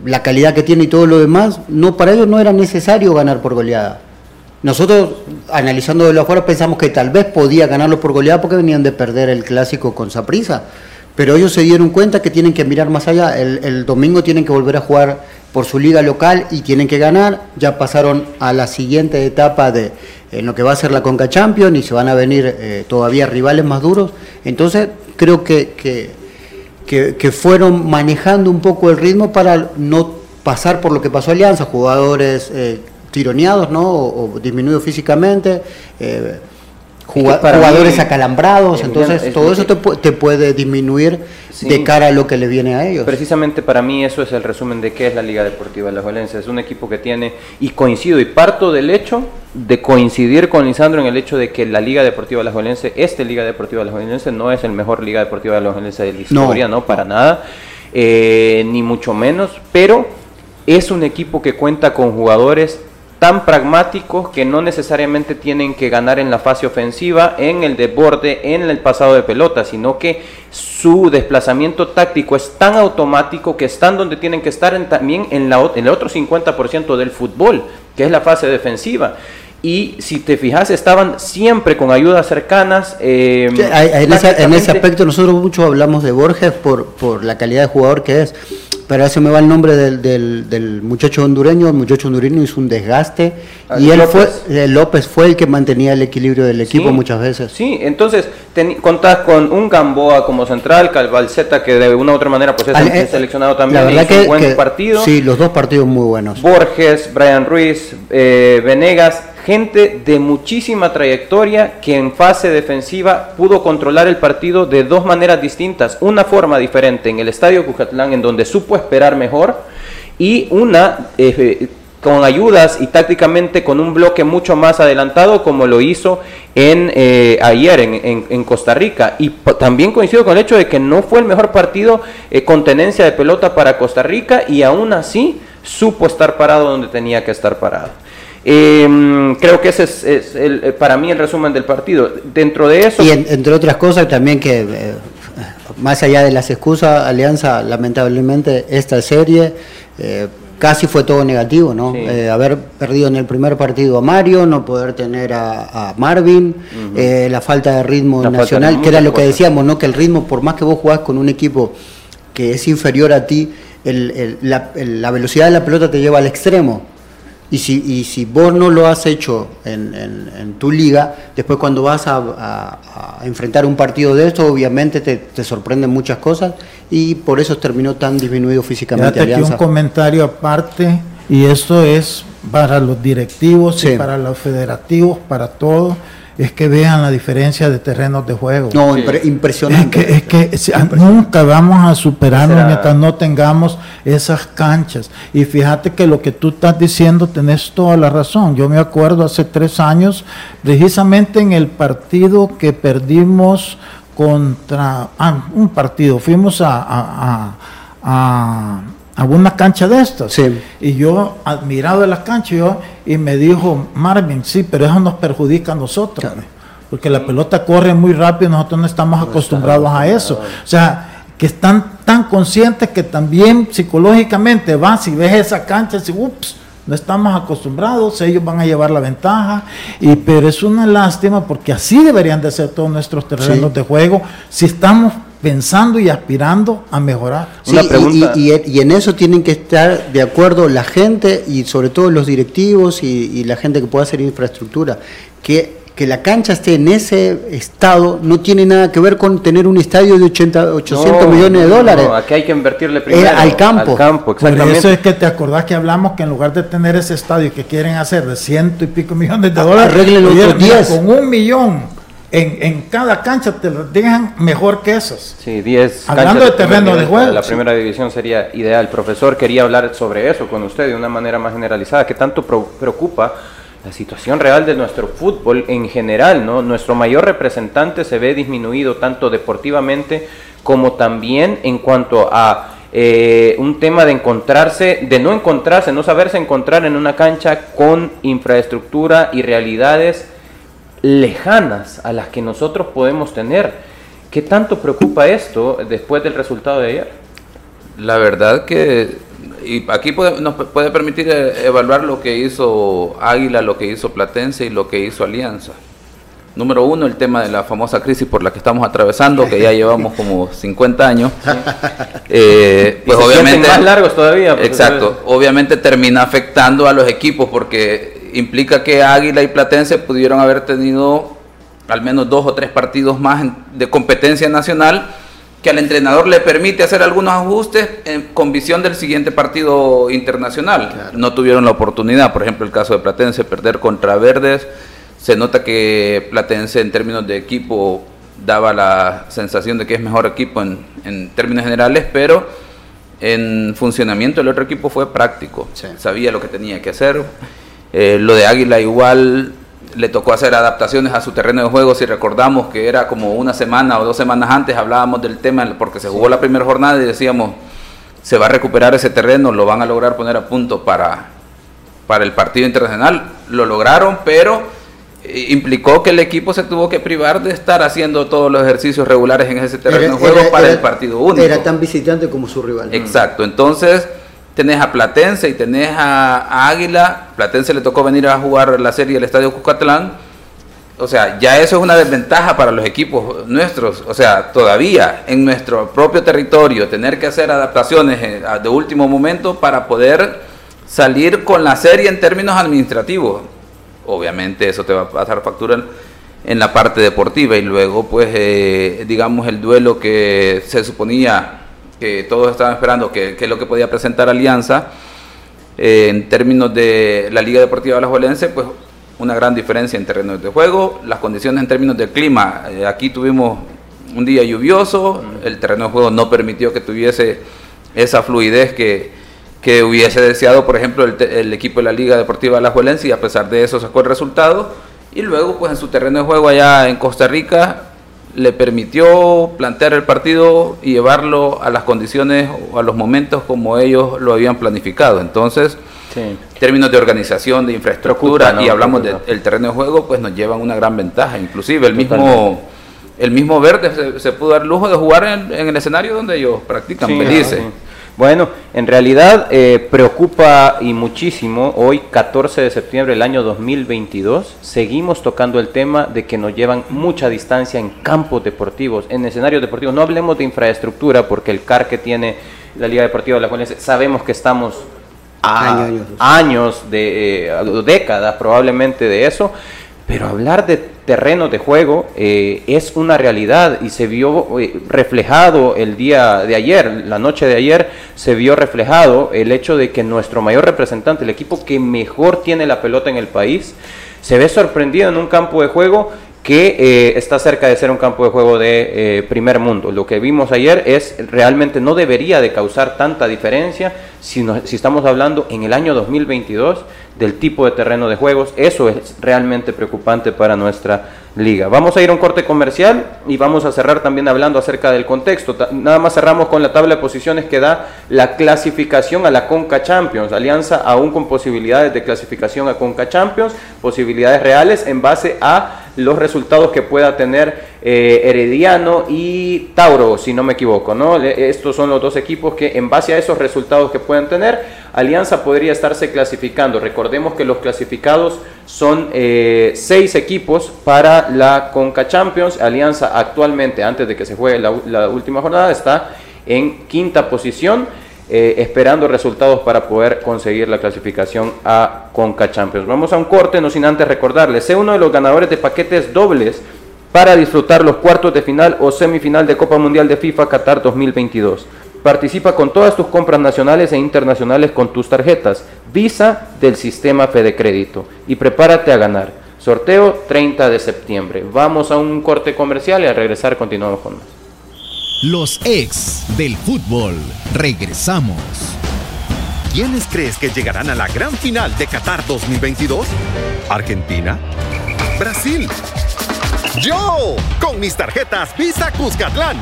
la calidad que tiene y todo lo demás, no para ellos no era necesario ganar por goleada. Nosotros, analizando de lo afuera, pensamos que tal vez podía ganarlo por goleada porque venían de perder el clásico con Saprisa. Pero ellos se dieron cuenta que tienen que mirar más allá. El, domingo tienen que volver a jugar por su liga local y tienen que ganar. Ya pasaron a la siguiente etapa de en lo que va a ser la Conca Champions y se van a venir eh, todavía rivales más duros. Entonces, creo que que, fueron manejando un poco el ritmo para no pasar por lo que pasó Alianza, jugadores eh, tironeados ¿no? o, disminuidos físicamente. Eh, jugadores acalambrados, entonces todo eso te, puede disminuir de cara a lo que le viene a ellos. Precisamente para mí eso es el resumen de qué es la Liga Deportiva La Valencia. Es un equipo que tiene, y coincido, y parto del hecho de coincidir con Lisandro en el hecho de que la Liga Deportiva La Valencia, esta Liga Deportiva La Valencia no es el mejor Liga Deportiva La Valencia de la historia, no, para nada, eh, ni mucho menos, pero es un equipo que cuenta con jugadores tan pragmáticos que no necesariamente tienen que ganar en la fase ofensiva, en el desborde, en el pasado de pelota, sino que su desplazamiento táctico es tan automático que están donde tienen que estar también en, la, en el otro 50% del fútbol, que es la fase defensiva y si te fijas estaban siempre con ayudas cercanas. Eh, en, ese, aspecto nosotros mucho hablamos de Borges por, por la calidad de jugador que es pero eso me va el nombre del, del, muchacho hondureño, el muchacho hondureño hizo un desgaste ah, y él fue, eh, López fue el que mantenía el equilibrio del equipo muchas veces. Sí, entonces contás con un Gamboa como central, Calvalceta que de una u otra manera pues es, eh, seleccionado también, la que, un buen partido. Sí, los dos partidos muy buenos. Borges, Brian Ruiz, eh, Venegas, gente de muchísima trayectoria que en fase defensiva pudo controlar el partido de dos maneras distintas. Una forma diferente en el Estadio Cujatlán, en donde supo esperar mejor, y una eh, con ayudas y tácticamente con un bloque mucho más adelantado, como lo hizo en, eh, ayer en, Costa Rica. Y también coincido con el hecho de que no fue el mejor partido eh, con tenencia de pelota para Costa Rica, y aún así supo estar parado donde tenía que estar parado. Em, creo que ese es, el, eh, para mí el resumen del partido. Dentro de eso... Y entre otras cosas también que, eh, más allá de las excusas, Alianza lamentablemente esta serie eh, casi fue todo negativo, ¿no? haber perdido en el primer partido a Mario, no poder tener a, Marvin, la falta de ritmo nacional, que era lo que decíamos, ¿no? Que el ritmo, por más que vos jugás con un equipo que es inferior a ti, la, la velocidad de la pelota te lleva al extremo. Y si, y si vos no lo has hecho en, en, tu liga, después cuando vas a, enfrentar un partido de esto, obviamente te, te, sorprenden muchas cosas y por eso terminó tan disminuido físicamente. Aquí un comentario aparte, y esto es para los directivos y para los federativos, para todos. es que vean la diferencia de terrenos de juego. No, impresionante. Es que, nunca vamos a superarnos mientras no tengamos esas canchas. Y fíjate que lo que tú estás diciendo tenés toda la razón. Yo me acuerdo hace tres años, precisamente en el partido que perdimos contra ah, un partido, fuimos a, a, una cancha de estas. Y yo, admirado de la cancha, yo, y me dijo, Marvin, sí, pero eso nos perjudica a nosotros. Porque la pelota corre muy rápido y nosotros no estamos acostumbrados a eso. O sea, que están tan conscientes que también psicológicamente vas y ves esa cancha y ups, no estamos acostumbrados, ellos van a llevar la ventaja, y, pero es una lástima porque así deberían de ser todos nuestros terrenos de juego si estamos pensando y aspirando a mejorar. Y, en eso tienen que estar de acuerdo la gente y sobre todo los directivos y, la gente que pueda hacer infraestructura, que que la cancha esté en ese estado no tiene nada que ver con tener un estadio de 80, 800 millones de dólares. No, aquí hay que invertirle primero al campo. Al campo, exactamente. Por eso es que te acordás que hablamos que en lugar de tener ese estadio que quieren hacer de ciento y pico millones de dólares, los 10. con un millón en, en, cada cancha te lo dejan mejor que esos. Sí, 10 Hablando de terreno de juego. La primera división sería ideal. El profesor quería hablar sobre eso con usted de una manera más generalizada. ¿Qué tanto preocupa la situación real de nuestro fútbol en general, ¿no? Nuestro mayor representante se ve disminuido tanto deportivamente como también en cuanto a eh, un tema de encontrarse, de no encontrarse, no saberse encontrar en una cancha con infraestructura y realidades lejanas a las que nosotros podemos tener. ¿Qué tanto preocupa esto después del resultado de ayer? La verdad que y aquí nos puede permitir eh, evaluar lo que hizo Águila, lo que hizo Platense y lo que hizo Alianza. Número uno, el tema de la famosa crisis por la que estamos atravesando, que ya llevamos como 50 años. Eh, pues obviamente más largos todavía. Exacto. Obviamente termina afectando a los equipos porque implica que Águila y Platense pudieron haber tenido al menos dos o tres partidos más de competencia nacional que al entrenador le permite hacer algunos ajustes con visión del siguiente partido internacional. No tuvieron la oportunidad, por ejemplo, el caso de Platense, perder contra Verdes. Se nota que Platense en términos de equipo daba la sensación de que es mejor equipo en, términos generales, pero en funcionamiento el otro equipo fue práctico, sabía lo que tenía que hacer. Eh, lo de Águila igual le tocó hacer adaptaciones a su terreno de juego. Si recordamos que era como una semana o dos semanas antes, hablábamos del tema porque se jugó la primera jornada y decíamos, se va a recuperar ese terreno, lo van a lograr poner a punto para, para el partido internacional. Lo lograron, pero eh, implicó que el equipo se tuvo que privar de estar haciendo todos los ejercicios regulares en ese terreno de juego para el partido único. Era tan visitante como su rival. Exacto, entonces tenés a Platense y tenés a, Águila. Platense le tocó venir a jugar la serie del Estadio Cucatlán. O sea, ya eso es una desventaja para los equipos nuestros. O sea, todavía en nuestro propio territorio tener que hacer adaptaciones eh, de último momento para poder salir con la serie en términos administrativos. Obviamente eso te va a pasar factura en, la parte deportiva y luego pues eh, digamos el duelo que se suponía que todos estaban esperando que, es lo que podía presentar Alianza. Eh, en términos de la Liga Deportiva Alajuelense, pues una gran diferencia en terrenos de juego, las condiciones en términos del clima. Eh, aquí tuvimos un día lluvioso, el terreno de juego no permitió que tuviese esa fluidez que, que hubiese deseado, por ejemplo, el, el, equipo de la Liga Deportiva Alajuelense y a pesar de eso sacó el resultado. Y luego, pues en su terreno de juego allá en Costa Rica, le permitió plantear el partido y llevarlo a las condiciones o a los momentos como ellos lo habían planificado. Entonces, en términos de organización, de infraestructura y hablamos del terreno de juego, pues nos llevan una gran ventaja. Inclusive el mismo el mismo Verde se, pudo dar lujo de jugar en, el escenario donde ellos practican felices. Bueno, en realidad eh, preocupa y muchísimo, hoy 14 de septiembre del año 2022, seguimos tocando el tema de que nos llevan mucha distancia en campos deportivos, en escenarios deportivos. No hablemos de infraestructura porque el CAR que tiene la Liga Deportiva de la Juventud, sabemos que estamos a años, de eh, décadas probablemente de eso, pero hablar de terrenos de juego eh, es una realidad y se vio eh, reflejado el día de ayer, la noche de ayer, se vio reflejado el hecho de que nuestro mayor representante, el equipo que mejor tiene la pelota en el país, se ve sorprendido en un campo de juego que eh, está cerca de ser un campo de juego de eh, primer mundo. Lo que vimos ayer es realmente no debería de causar tanta diferencia si, si estamos hablando en el año 2022 del tipo de terreno de juegos. Eso es realmente preocupante para nuestra liga. Vamos a ir a un corte comercial y vamos a cerrar también hablando acerca del contexto. Nada más cerramos con la tabla de posiciones que da la clasificación a la Conca Champions. Alianza aún con posibilidades de clasificación a Conca Champions, posibilidades reales en base a los resultados que pueda tener eh, Herediano y Tauro, si no me equivoco. ¿no? Estos son los dos equipos que en base a esos resultados que puedan tener, Alianza podría estarse clasificando. Recordemos que los clasificados son eh, seis equipos para la Conca Champions. Alianza actualmente, antes de que se juegue la última jornada, está en quinta posición. Eh, esperando resultados para poder conseguir la clasificación a Conca Champions. Vamos a un corte, no sin antes recordarles, sé uno de los ganadores de paquetes dobles para disfrutar los cuartos de final o semifinal de Copa Mundial de FIFA Qatar 2022. Participa con todas tus compras nacionales e internacionales con tus tarjetas Visa del sistema Fede Crédito y prepárate a ganar. Sorteo 30 de septiembre. Vamos a un corte comercial y al regresar continuamos con más. Los ex del fútbol. Regresamos. ¿Quiénes crees que llegarán a la gran final de Qatar 2022? ¿Argentina? ¿Brasil? Yo, con mis tarjetas Visa Cuscatlán,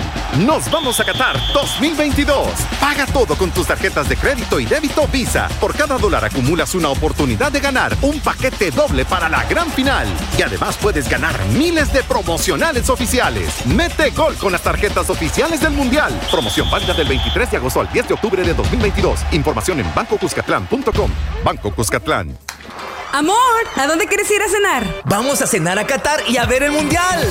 nos vamos a Qatar 2022. Paga todo con tus tarjetas de crédito y débito Visa. Por cada dólar acumulas una oportunidad de ganar un paquete doble para la gran final. Y además puedes ganar miles de promocionales oficiales. Mete gol con las tarjetas oficiales del Mundial. Promoción válida del 23 de agosto al 10 de octubre de 2022. Información en bancocuscatlán.com. Banco Cuscatlán. Amor, ¿a dónde quieres ir a cenar? Vamos a cenar a Qatar y a ver el Mundial.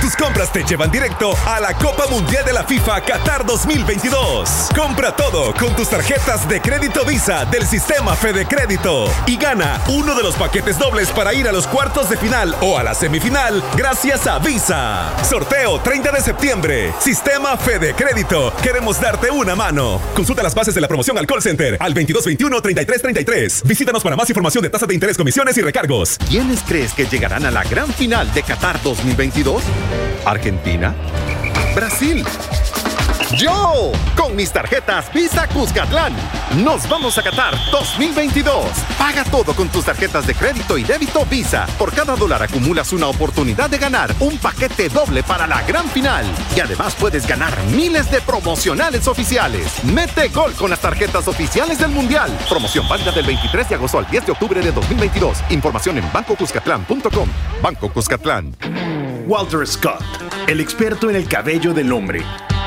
Tus compras te llevan directo a la Copa Mundial de la FIFA Qatar 2022. Compra todo con tus tarjetas de crédito Visa del sistema Fede Crédito y gana uno de los paquetes dobles para ir a los cuartos de final o a la semifinal gracias a Visa. Sorteo 30 de septiembre. Sistema Fede Crédito. Queremos darte una mano. Consulta las bases de la promoción al call center al 2221 3333. Visítanos para más información de tasas de interés comisiones y recargos. ¿Quiénes crees que llegarán a la gran final de Qatar 2022? ¿Argentina? ¿Brasil? Yo, con mis tarjetas Visa Cuscatlán, nos vamos a Qatar 2022. Paga todo con tus tarjetas de crédito y débito Visa. Por cada dólar acumulas una oportunidad de ganar un paquete doble para la gran final. Y además puedes ganar miles de promocionales oficiales. Mete gol con las tarjetas oficiales del Mundial. Promoción válida del 23 de agosto al 10 de octubre de 2022. Información en bancocuscatlán.com. Banco Cuscatlán. Walter Scott, el experto en el cabello del hombre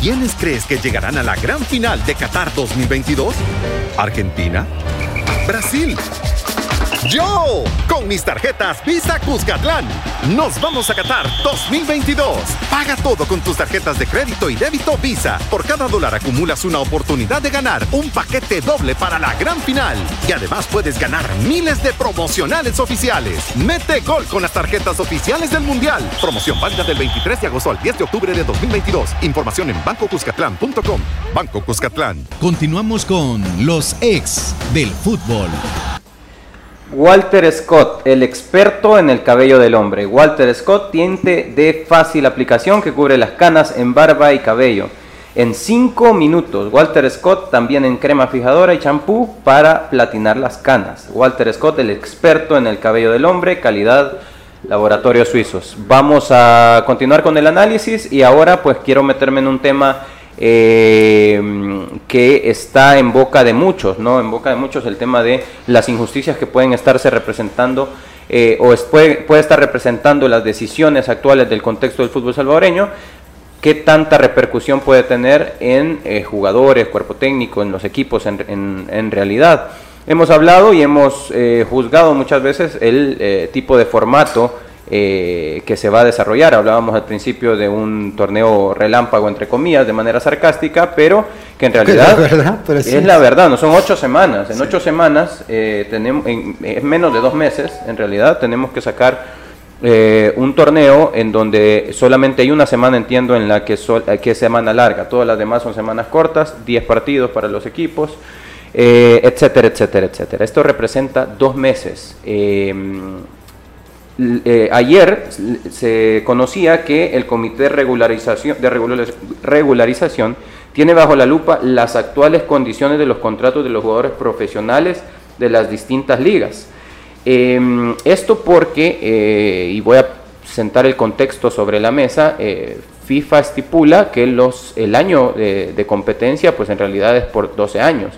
¿Quiénes crees que llegarán a la gran final de Qatar 2022? ¿Argentina? ¿Brasil? Yo, con mis tarjetas Visa Cuscatlán, nos vamos a Qatar 2022. Paga todo con tus tarjetas de crédito y débito Visa. Por cada dólar acumulas una oportunidad de ganar un paquete doble para la gran final. Y además puedes ganar miles de promocionales oficiales. Mete gol con las tarjetas oficiales del Mundial. Promoción válida del 23 de agosto al 10 de octubre de 2022. Información en bancocuscatlán.com. Banco Cuscatlán. Continuamos con los ex del fútbol. Walter Scott, el experto en el cabello del hombre. Walter Scott, tinte de fácil aplicación que cubre las canas en barba y cabello. En 5 minutos, Walter Scott también en crema fijadora y champú para platinar las canas. Walter Scott, el experto en el cabello del hombre, calidad laboratorios suizos. Vamos a continuar con el análisis y ahora pues quiero meterme en un tema eh, que está en boca de muchos, ¿no? En boca de muchos el tema de las injusticias que pueden estarse representando eh, o puede, puede, estar representando las decisiones actuales del contexto del fútbol salvadoreño, qué tanta repercusión puede tener en eh, jugadores, cuerpo técnico, en los equipos en, en, realidad. Hemos hablado y hemos juzgado muchas veces el tipo de formato eh, que se va a desarrollar. Hablábamos al principio de un torneo relámpago, entre comillas, de manera sarcástica, pero que en realidad es, la verdad, no son ocho semanas. En ocho semanas, eh, tenemos, en, menos de dos meses, en realidad, tenemos que sacar eh, un torneo en donde solamente hay una semana, entiendo, en la que, que es semana larga. Todas las demás son semanas cortas, 10 partidos para los equipos. etcétera, etcétera, etcétera. Esto representa dos meses. Eh, ayer se conocía que el Comité de Regularización, de Regularización tiene bajo la lupa las actuales condiciones de los contratos de los jugadores profesionales de las distintas ligas. Em, esto porque, eh, y voy a sentar el contexto sobre la mesa, eh, FIFA estipula que los, el año de, de competencia pues en realidad es por 12 años.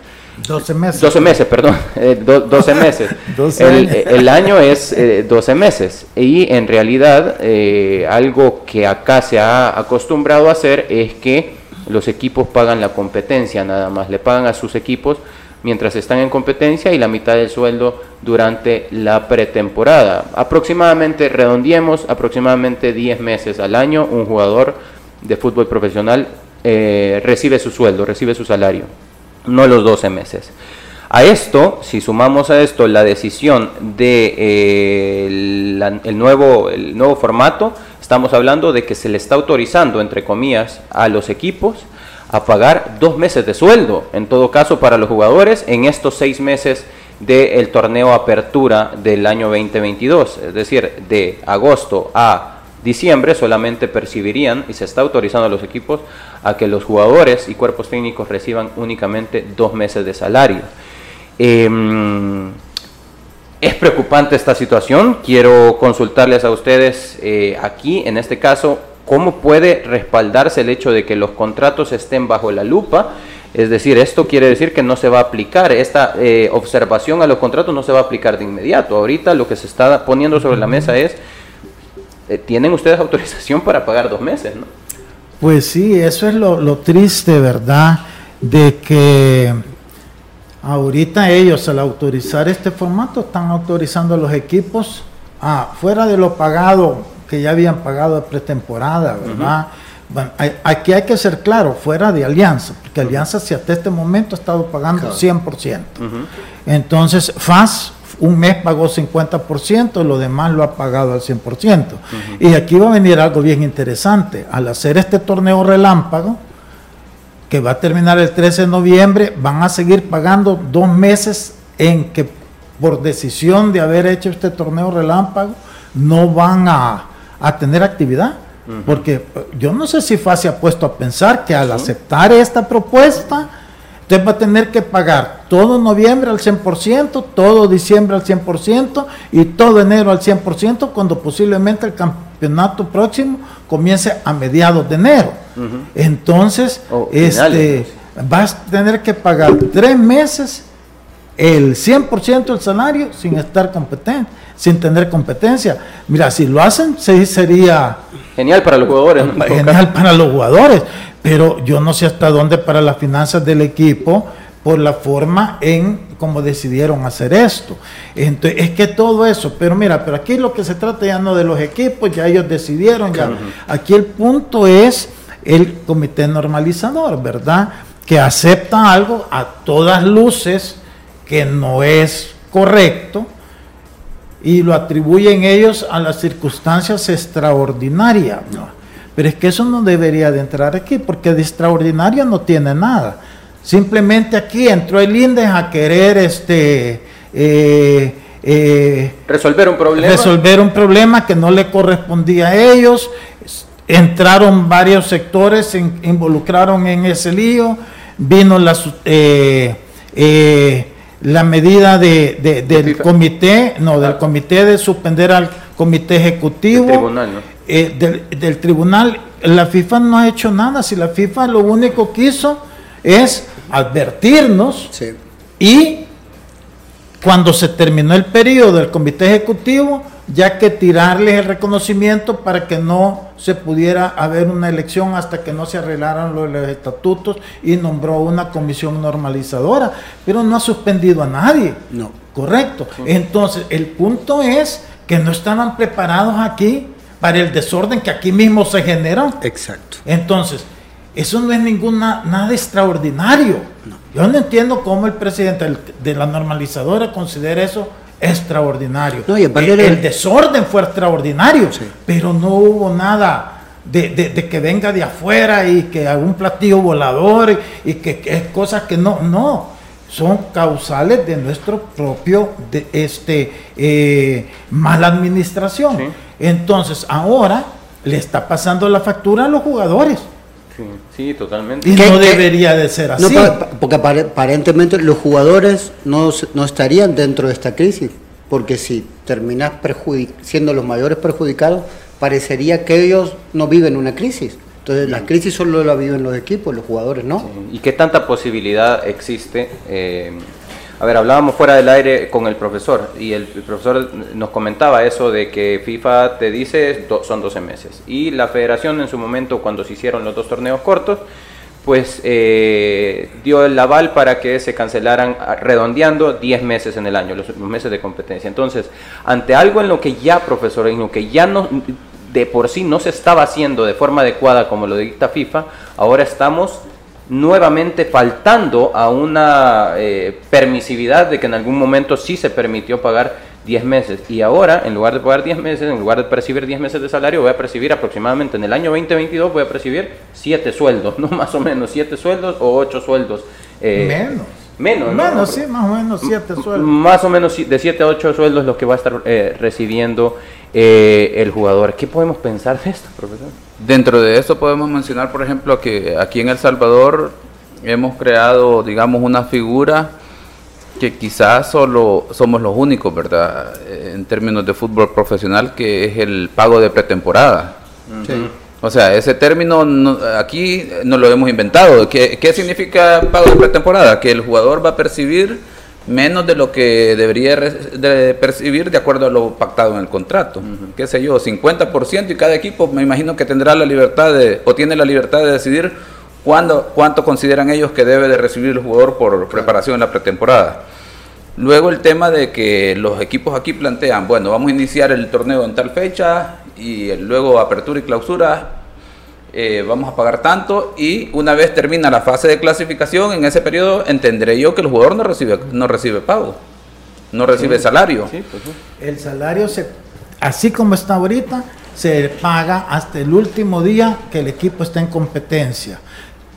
12 meses. 12 meses, perdón. 12 meses. el, año es 12 eh, meses. Y en realidad, eh, algo que acá se ha acostumbrado a hacer es que los equipos pagan la competencia nada más. Le pagan a sus equipos mientras están en competencia y la mitad del sueldo durante la pretemporada. Aproximadamente, redondiemos, aproximadamente 10 meses al año, un jugador de fútbol profesional eh, recibe su sueldo, recibe su salario no los 12 meses. A esto, si sumamos a esto la decisión de eh, el, nuevo, formato, estamos hablando de que se le está autorizando, entre comillas, a los equipos a pagar dos meses de sueldo, en todo caso para los jugadores, en estos seis meses del torneo apertura del año 2022, es decir, de agosto a diciembre solamente percibirían y se está autorizando a los equipos a que los jugadores y cuerpos técnicos reciban únicamente dos meses de salario. Em, es preocupante esta situación. Quiero consultarles a ustedes eh, aquí, en este caso, cómo puede respaldarse el hecho de que los contratos estén bajo la lupa. Es decir, esto quiere decir que no se va a aplicar, esta eh, observación a los contratos no se va a aplicar de inmediato. Ahorita lo que se está poniendo sobre la mesa es tienen ustedes autorización para pagar dos meses, ¿no? Pues sí, eso es lo, triste, ¿verdad? De que ahorita ellos al autorizar este formato están autorizando a los equipos a, fuera de lo pagado que ya habían pagado pretemporada, ¿verdad? bueno, aquí hay que ser claro, fuera de Alianza, porque Alianza si hasta este momento ha estado pagando 100%. Entonces, FAS un mes pagó 50%, lo demás lo ha pagado al 100%. Y aquí va a venir algo bien interesante. Al hacer este torneo relámpago, que va a terminar el 13 de noviembre, van a seguir pagando dos meses en que por decisión de haber hecho este torneo relámpago, no van a, tener actividad. Porque eh, yo no sé si FASI ha puesto a pensar que al aceptar esta propuesta, Usted va a tener que pagar todo noviembre al 100%, todo diciembre al 100% y todo enero al 100% cuando posiblemente el campeonato próximo comience a mediados de enero. Entonces, este, vas a tener que pagar tres meses el 100% del salario sin estar competente, sin tener competencia. Mira, si lo hacen, sería... Genial para los jugadores. Genial para los jugadores pero yo no sé hasta dónde para las finanzas del equipo por la forma en cómo decidieron hacer esto. Entonces, es que todo eso, pero mira, pero aquí lo que se trata ya no de los equipos, ya ellos decidieron, ya. Aquí el punto es el comité normalizador, ¿verdad? Que acepta algo a todas luces que no es correcto y lo atribuyen ellos a las circunstancias extraordinarias. ¿no? Pero es que eso no debería de entrar aquí, porque de extraordinario no tiene nada. Simplemente aquí entró el INDES a querer este eh, eh, resolver un problema. Resolver un problema que no le correspondía a ellos. Entraron varios sectores, se involucraron en ese lío. Vino la, eh, la medida de, del comité, no, del comité de suspender al comité ejecutivo. tribunal, ¿no? Eh, del, tribunal, la FIFA no ha hecho nada. Si la FIFA lo único que hizo es advertirnos y cuando se terminó el periodo del comité ejecutivo, ya que tirarles el reconocimiento para que no se pudiera haber una elección hasta que no se arreglaran los, estatutos y nombró una comisión normalizadora, pero no ha suspendido a nadie. No. Correcto. Entonces, el punto es que no estaban preparados aquí para el desorden que aquí mismo se generó. Exacto. Entonces, eso no es ninguna nada extraordinario. Yo no entiendo cómo el presidente de la normalizadora considera eso extraordinario. el, desorden fue extraordinario, pero no hubo nada de, que venga de afuera y que algún platillo volador y, que, es cosas que no, no, son causales de nuestro propio de este eh, mala administración. Entonces ahora le está pasando la factura a los jugadores. Sí, totalmente. Y no debería de ser así. porque aparentemente los jugadores no, no estarían dentro de esta crisis, porque si terminas siendo los mayores perjudicados, parecería que ellos no viven una crisis. Entonces, la crisis solo la viven los equipos, los jugadores no. ¿Y qué tanta posibilidad existe? Eh, a ver, hablábamos fuera del aire con el profesor y el, profesor nos comentaba eso de que FIFA te dice son 12 meses y la federación en su momento cuando se hicieron los dos torneos cortos pues eh, dio el aval para que se cancelaran redondeando 10 meses en el año, los, meses de competencia. Entonces, ante algo en lo que ya, profesor, en lo que ya no, de por sí no se estaba haciendo de forma adecuada como lo dicta FIFA, ahora estamos nuevamente faltando a una eh, permisividad de que en algún momento sí se permitió pagar 10 meses y ahora en lugar de pagar 10 meses, en lugar de percibir 10 meses de salario, voy a percibir aproximadamente en el año 2022 voy a percibir 7 sueldos, no más o menos 7 sueldos o 8 sueldos. Eh, menos. Menos, menos, sí, más o menos 7 sueldos. Más o menos de 7 a 8 sueldos los que va a estar eh, recibiendo el jugador. ¿Qué podemos pensar de esto, profesor? Dentro de eso podemos mencionar, por ejemplo, que aquí en El Salvador hemos creado, digamos, una figura que quizás solo somos los únicos, ¿verdad? En términos de fútbol profesional, que es el pago de pretemporada. O sea, ese término aquí no lo hemos inventado. ¿Qué, ¿Qué significa pago de pretemporada? Que el jugador va a percibir menos de lo que debería de percibir de acuerdo a lo pactado en el contrato. Qué sé yo, 50% y cada equipo me imagino que tendrá la libertad de, o tiene la libertad de decidir cuándo, cuánto consideran ellos que debe de recibir el jugador por preparación en la pretemporada. Luego el tema de que los equipos aquí plantean, bueno, vamos a iniciar el torneo en tal fecha y luego apertura y clausura eh, vamos a pagar tanto y una vez termina la fase de clasificación, en ese periodo entenderé yo que el jugador no recibe, no recibe pago, no recibe salario. Pues el salario, se, así como está ahorita, se paga hasta el último día que el equipo está en competencia.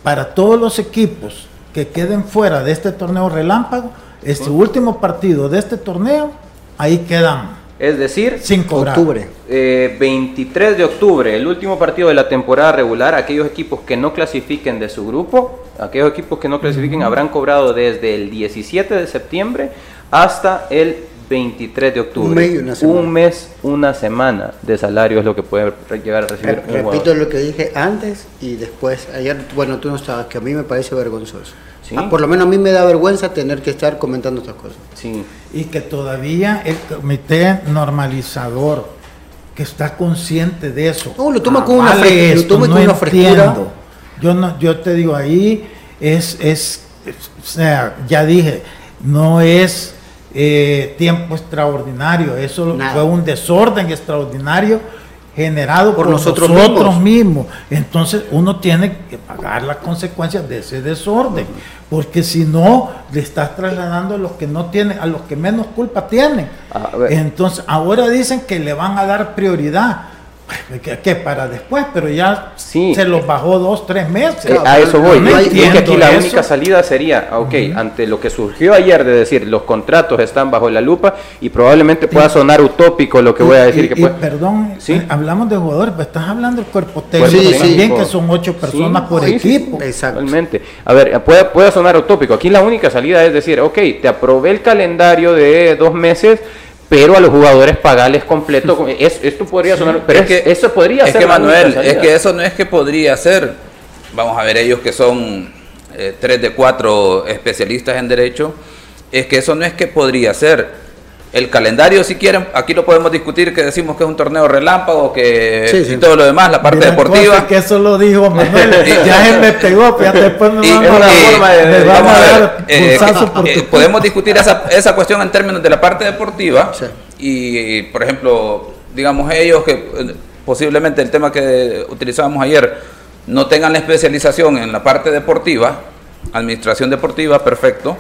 Para todos los equipos que queden fuera de este torneo relámpago, este último partido de este torneo, ahí quedan es decir, 5 de octubre. 23 de octubre, el último partido de la temporada regular, aquellos equipos que no clasifiquen de su grupo, aquellos equipos que no clasifiquen habrán cobrado desde el 17 de septiembre hasta el 23 de octubre. Un, mes, una semana de salario es lo que puede llegar a recibir. repito lo que dije antes y después, ayer, bueno, tú no estabas, que a mí me parece vergonzoso. Ah, por lo menos a mí me da vergüenza tener que estar comentando estas cosas. Sí. Y que todavía el comité normalizador, que está consciente de eso. No, lo toma con una, frescura. Yo, no, yo te digo, ahí es, es, o sea, ya dije, no es eh, tiempo extraordinario, eso fue un desorden extraordinario generado por, nosotros, mismos. Entonces uno tiene que pagar las consecuencias de ese desorden, porque si no le estás trasladando a los que no tienen, a los que menos culpa tienen. Entonces ahora dicen que le van a dar prioridad que, para después, pero ya se los bajó dos, tres meses. Eh, a eso voy. No que aquí la única salida sería, ok, ante lo que surgió ayer de decir los contratos están bajo la lupa y probablemente pueda sonar utópico lo que voy a decir. que perdón, eh, hablamos de jugadores, pero estás hablando del cuerpo técnico también, que son ocho personas por equipo. Exactamente. A ver, puede, puede sonar utópico. Aquí la única salida es decir, ok, te aprobé el calendario de dos meses pero a los jugadores pagarles completo. esto podría sonar, pero es, que eso podría es ser. que Manuel, es que eso no es que podría ser. Vamos a ver, ellos que son eh, tres de cuatro especialistas en derecho, es que eso no es que podría ser. El calendario, si quieren, aquí lo podemos discutir, que decimos que es un torneo relámpago, que y todo lo demás, la parte deportiva. que eso lo dijo Manuel, ya él me pegó, pero después me vamos, a, ver, eh, eh, podemos discutir esa, esa cuestión en términos de la parte deportiva y, por ejemplo, digamos ellos que eh, posiblemente el tema que utilizábamos ayer no tengan la especialización en la parte deportiva, administración deportiva, perfecto,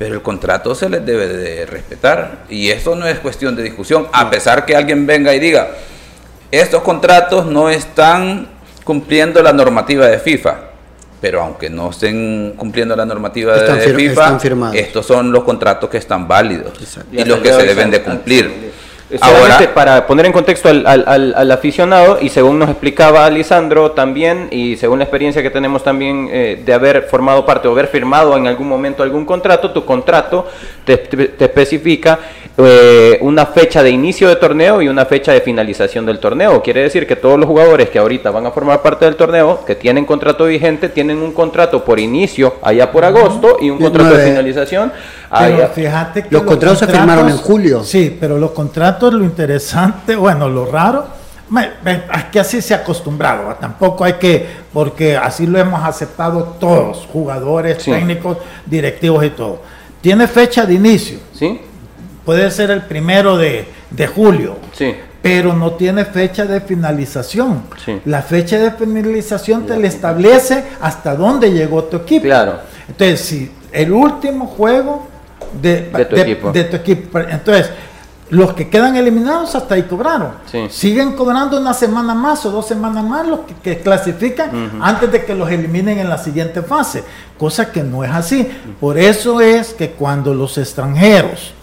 pero el contrato se les debe de respetar. Y esto no es cuestión de discusión, a pesar que alguien venga y diga, estos contratos no están cumpliendo la normativa de FIFA, pero aunque no estén cumpliendo la normativa de FIFA, estos son los contratos que están válidos. Y los que se deben de cumplir. Ahora, para poner en contexto al, al, al, aficionado, y según nos explicaba Lisandro también, y según la experiencia que tenemos también eh, de haber formado parte o haber firmado en algún momento algún contrato, tu contrato te, te especifica eh, una fecha de inicio de torneo y una fecha de finalización del torneo. Quiere decir que todos los jugadores que ahorita van a formar parte del torneo, que tienen contrato vigente, tienen un contrato por inicio allá por agosto y un contrato de finalización. Pero fíjate que los, contratos, se firmaron en julio. Sí, pero los contratos, lo interesante, bueno, lo raro, es que así se ha acostumbrado, tampoco hay que, porque así lo hemos aceptado todos, jugadores, técnicos, directivos y todo. Tiene fecha de inicio. Sí puede ser el primero de, julio, pero no tiene fecha de finalización. La fecha de finalización te le establece hasta dónde llegó tu equipo. Claro. Entonces, si el último juego de, tu, equipo. de tu equipo, entonces los que quedan eliminados hasta ahí cobraron. Siguen cobrando una semana más o dos semanas más los que, clasifican antes de que los eliminen en la siguiente fase, cosa que no es así. Por eso es que cuando los extranjeros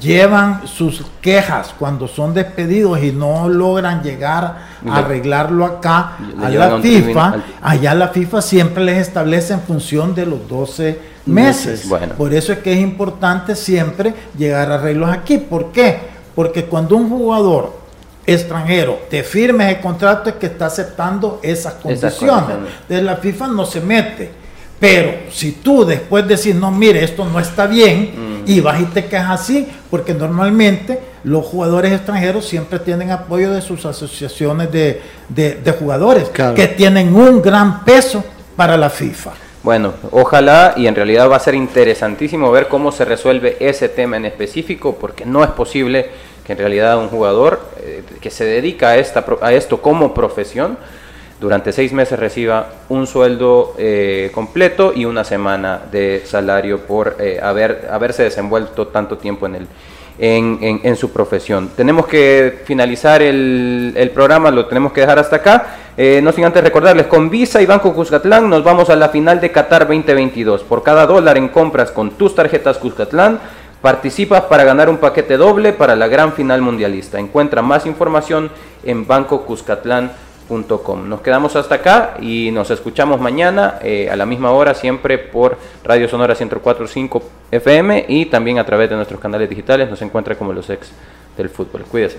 llevan sus quejas cuando son despedidos y no logran llegar a arreglarlo acá a la FIFA, allá la FIFA siempre les establece en función de los 12 meses. Por eso es que es importante siempre llegar a arreglos aquí. ¿Por qué? Porque cuando un jugador extranjero te firme el contrato es que está aceptando esas condiciones. Entonces la FIFA no se mete pero si tú después decís, no, mire, esto no está bien, y vas y te quejas así, porque normalmente los jugadores extranjeros siempre tienen apoyo de sus asociaciones de, jugadores, que tienen un gran peso para la FIFA. Bueno, ojalá y en realidad va a ser interesantísimo ver cómo se resuelve ese tema en específico, porque no es posible que en realidad un jugador eh, que se dedica a, esta, a esto como profesión, durante seis meses reciba un sueldo eh, completo y una semana de salario por eh, haber, haberse desenvuelto tanto tiempo en, el, en, su profesión. Tenemos que finalizar el, programa, lo tenemos que dejar hasta acá. Eh, no sin antes recordarles, con Visa y Banco Cuscatlán nos vamos a la final de Qatar 2022. Por cada dólar en compras con tus tarjetas Cuscatlán, participas para ganar un paquete doble para la gran final mundialista. Encuentra más información en Banco Cuscatlán nos quedamos hasta acá y nos escuchamos mañana eh, a la misma hora, siempre por Radio Sonora 104.5 FM y también a través de nuestros canales digitales. Nos encuentra como los ex del fútbol. Cuídese.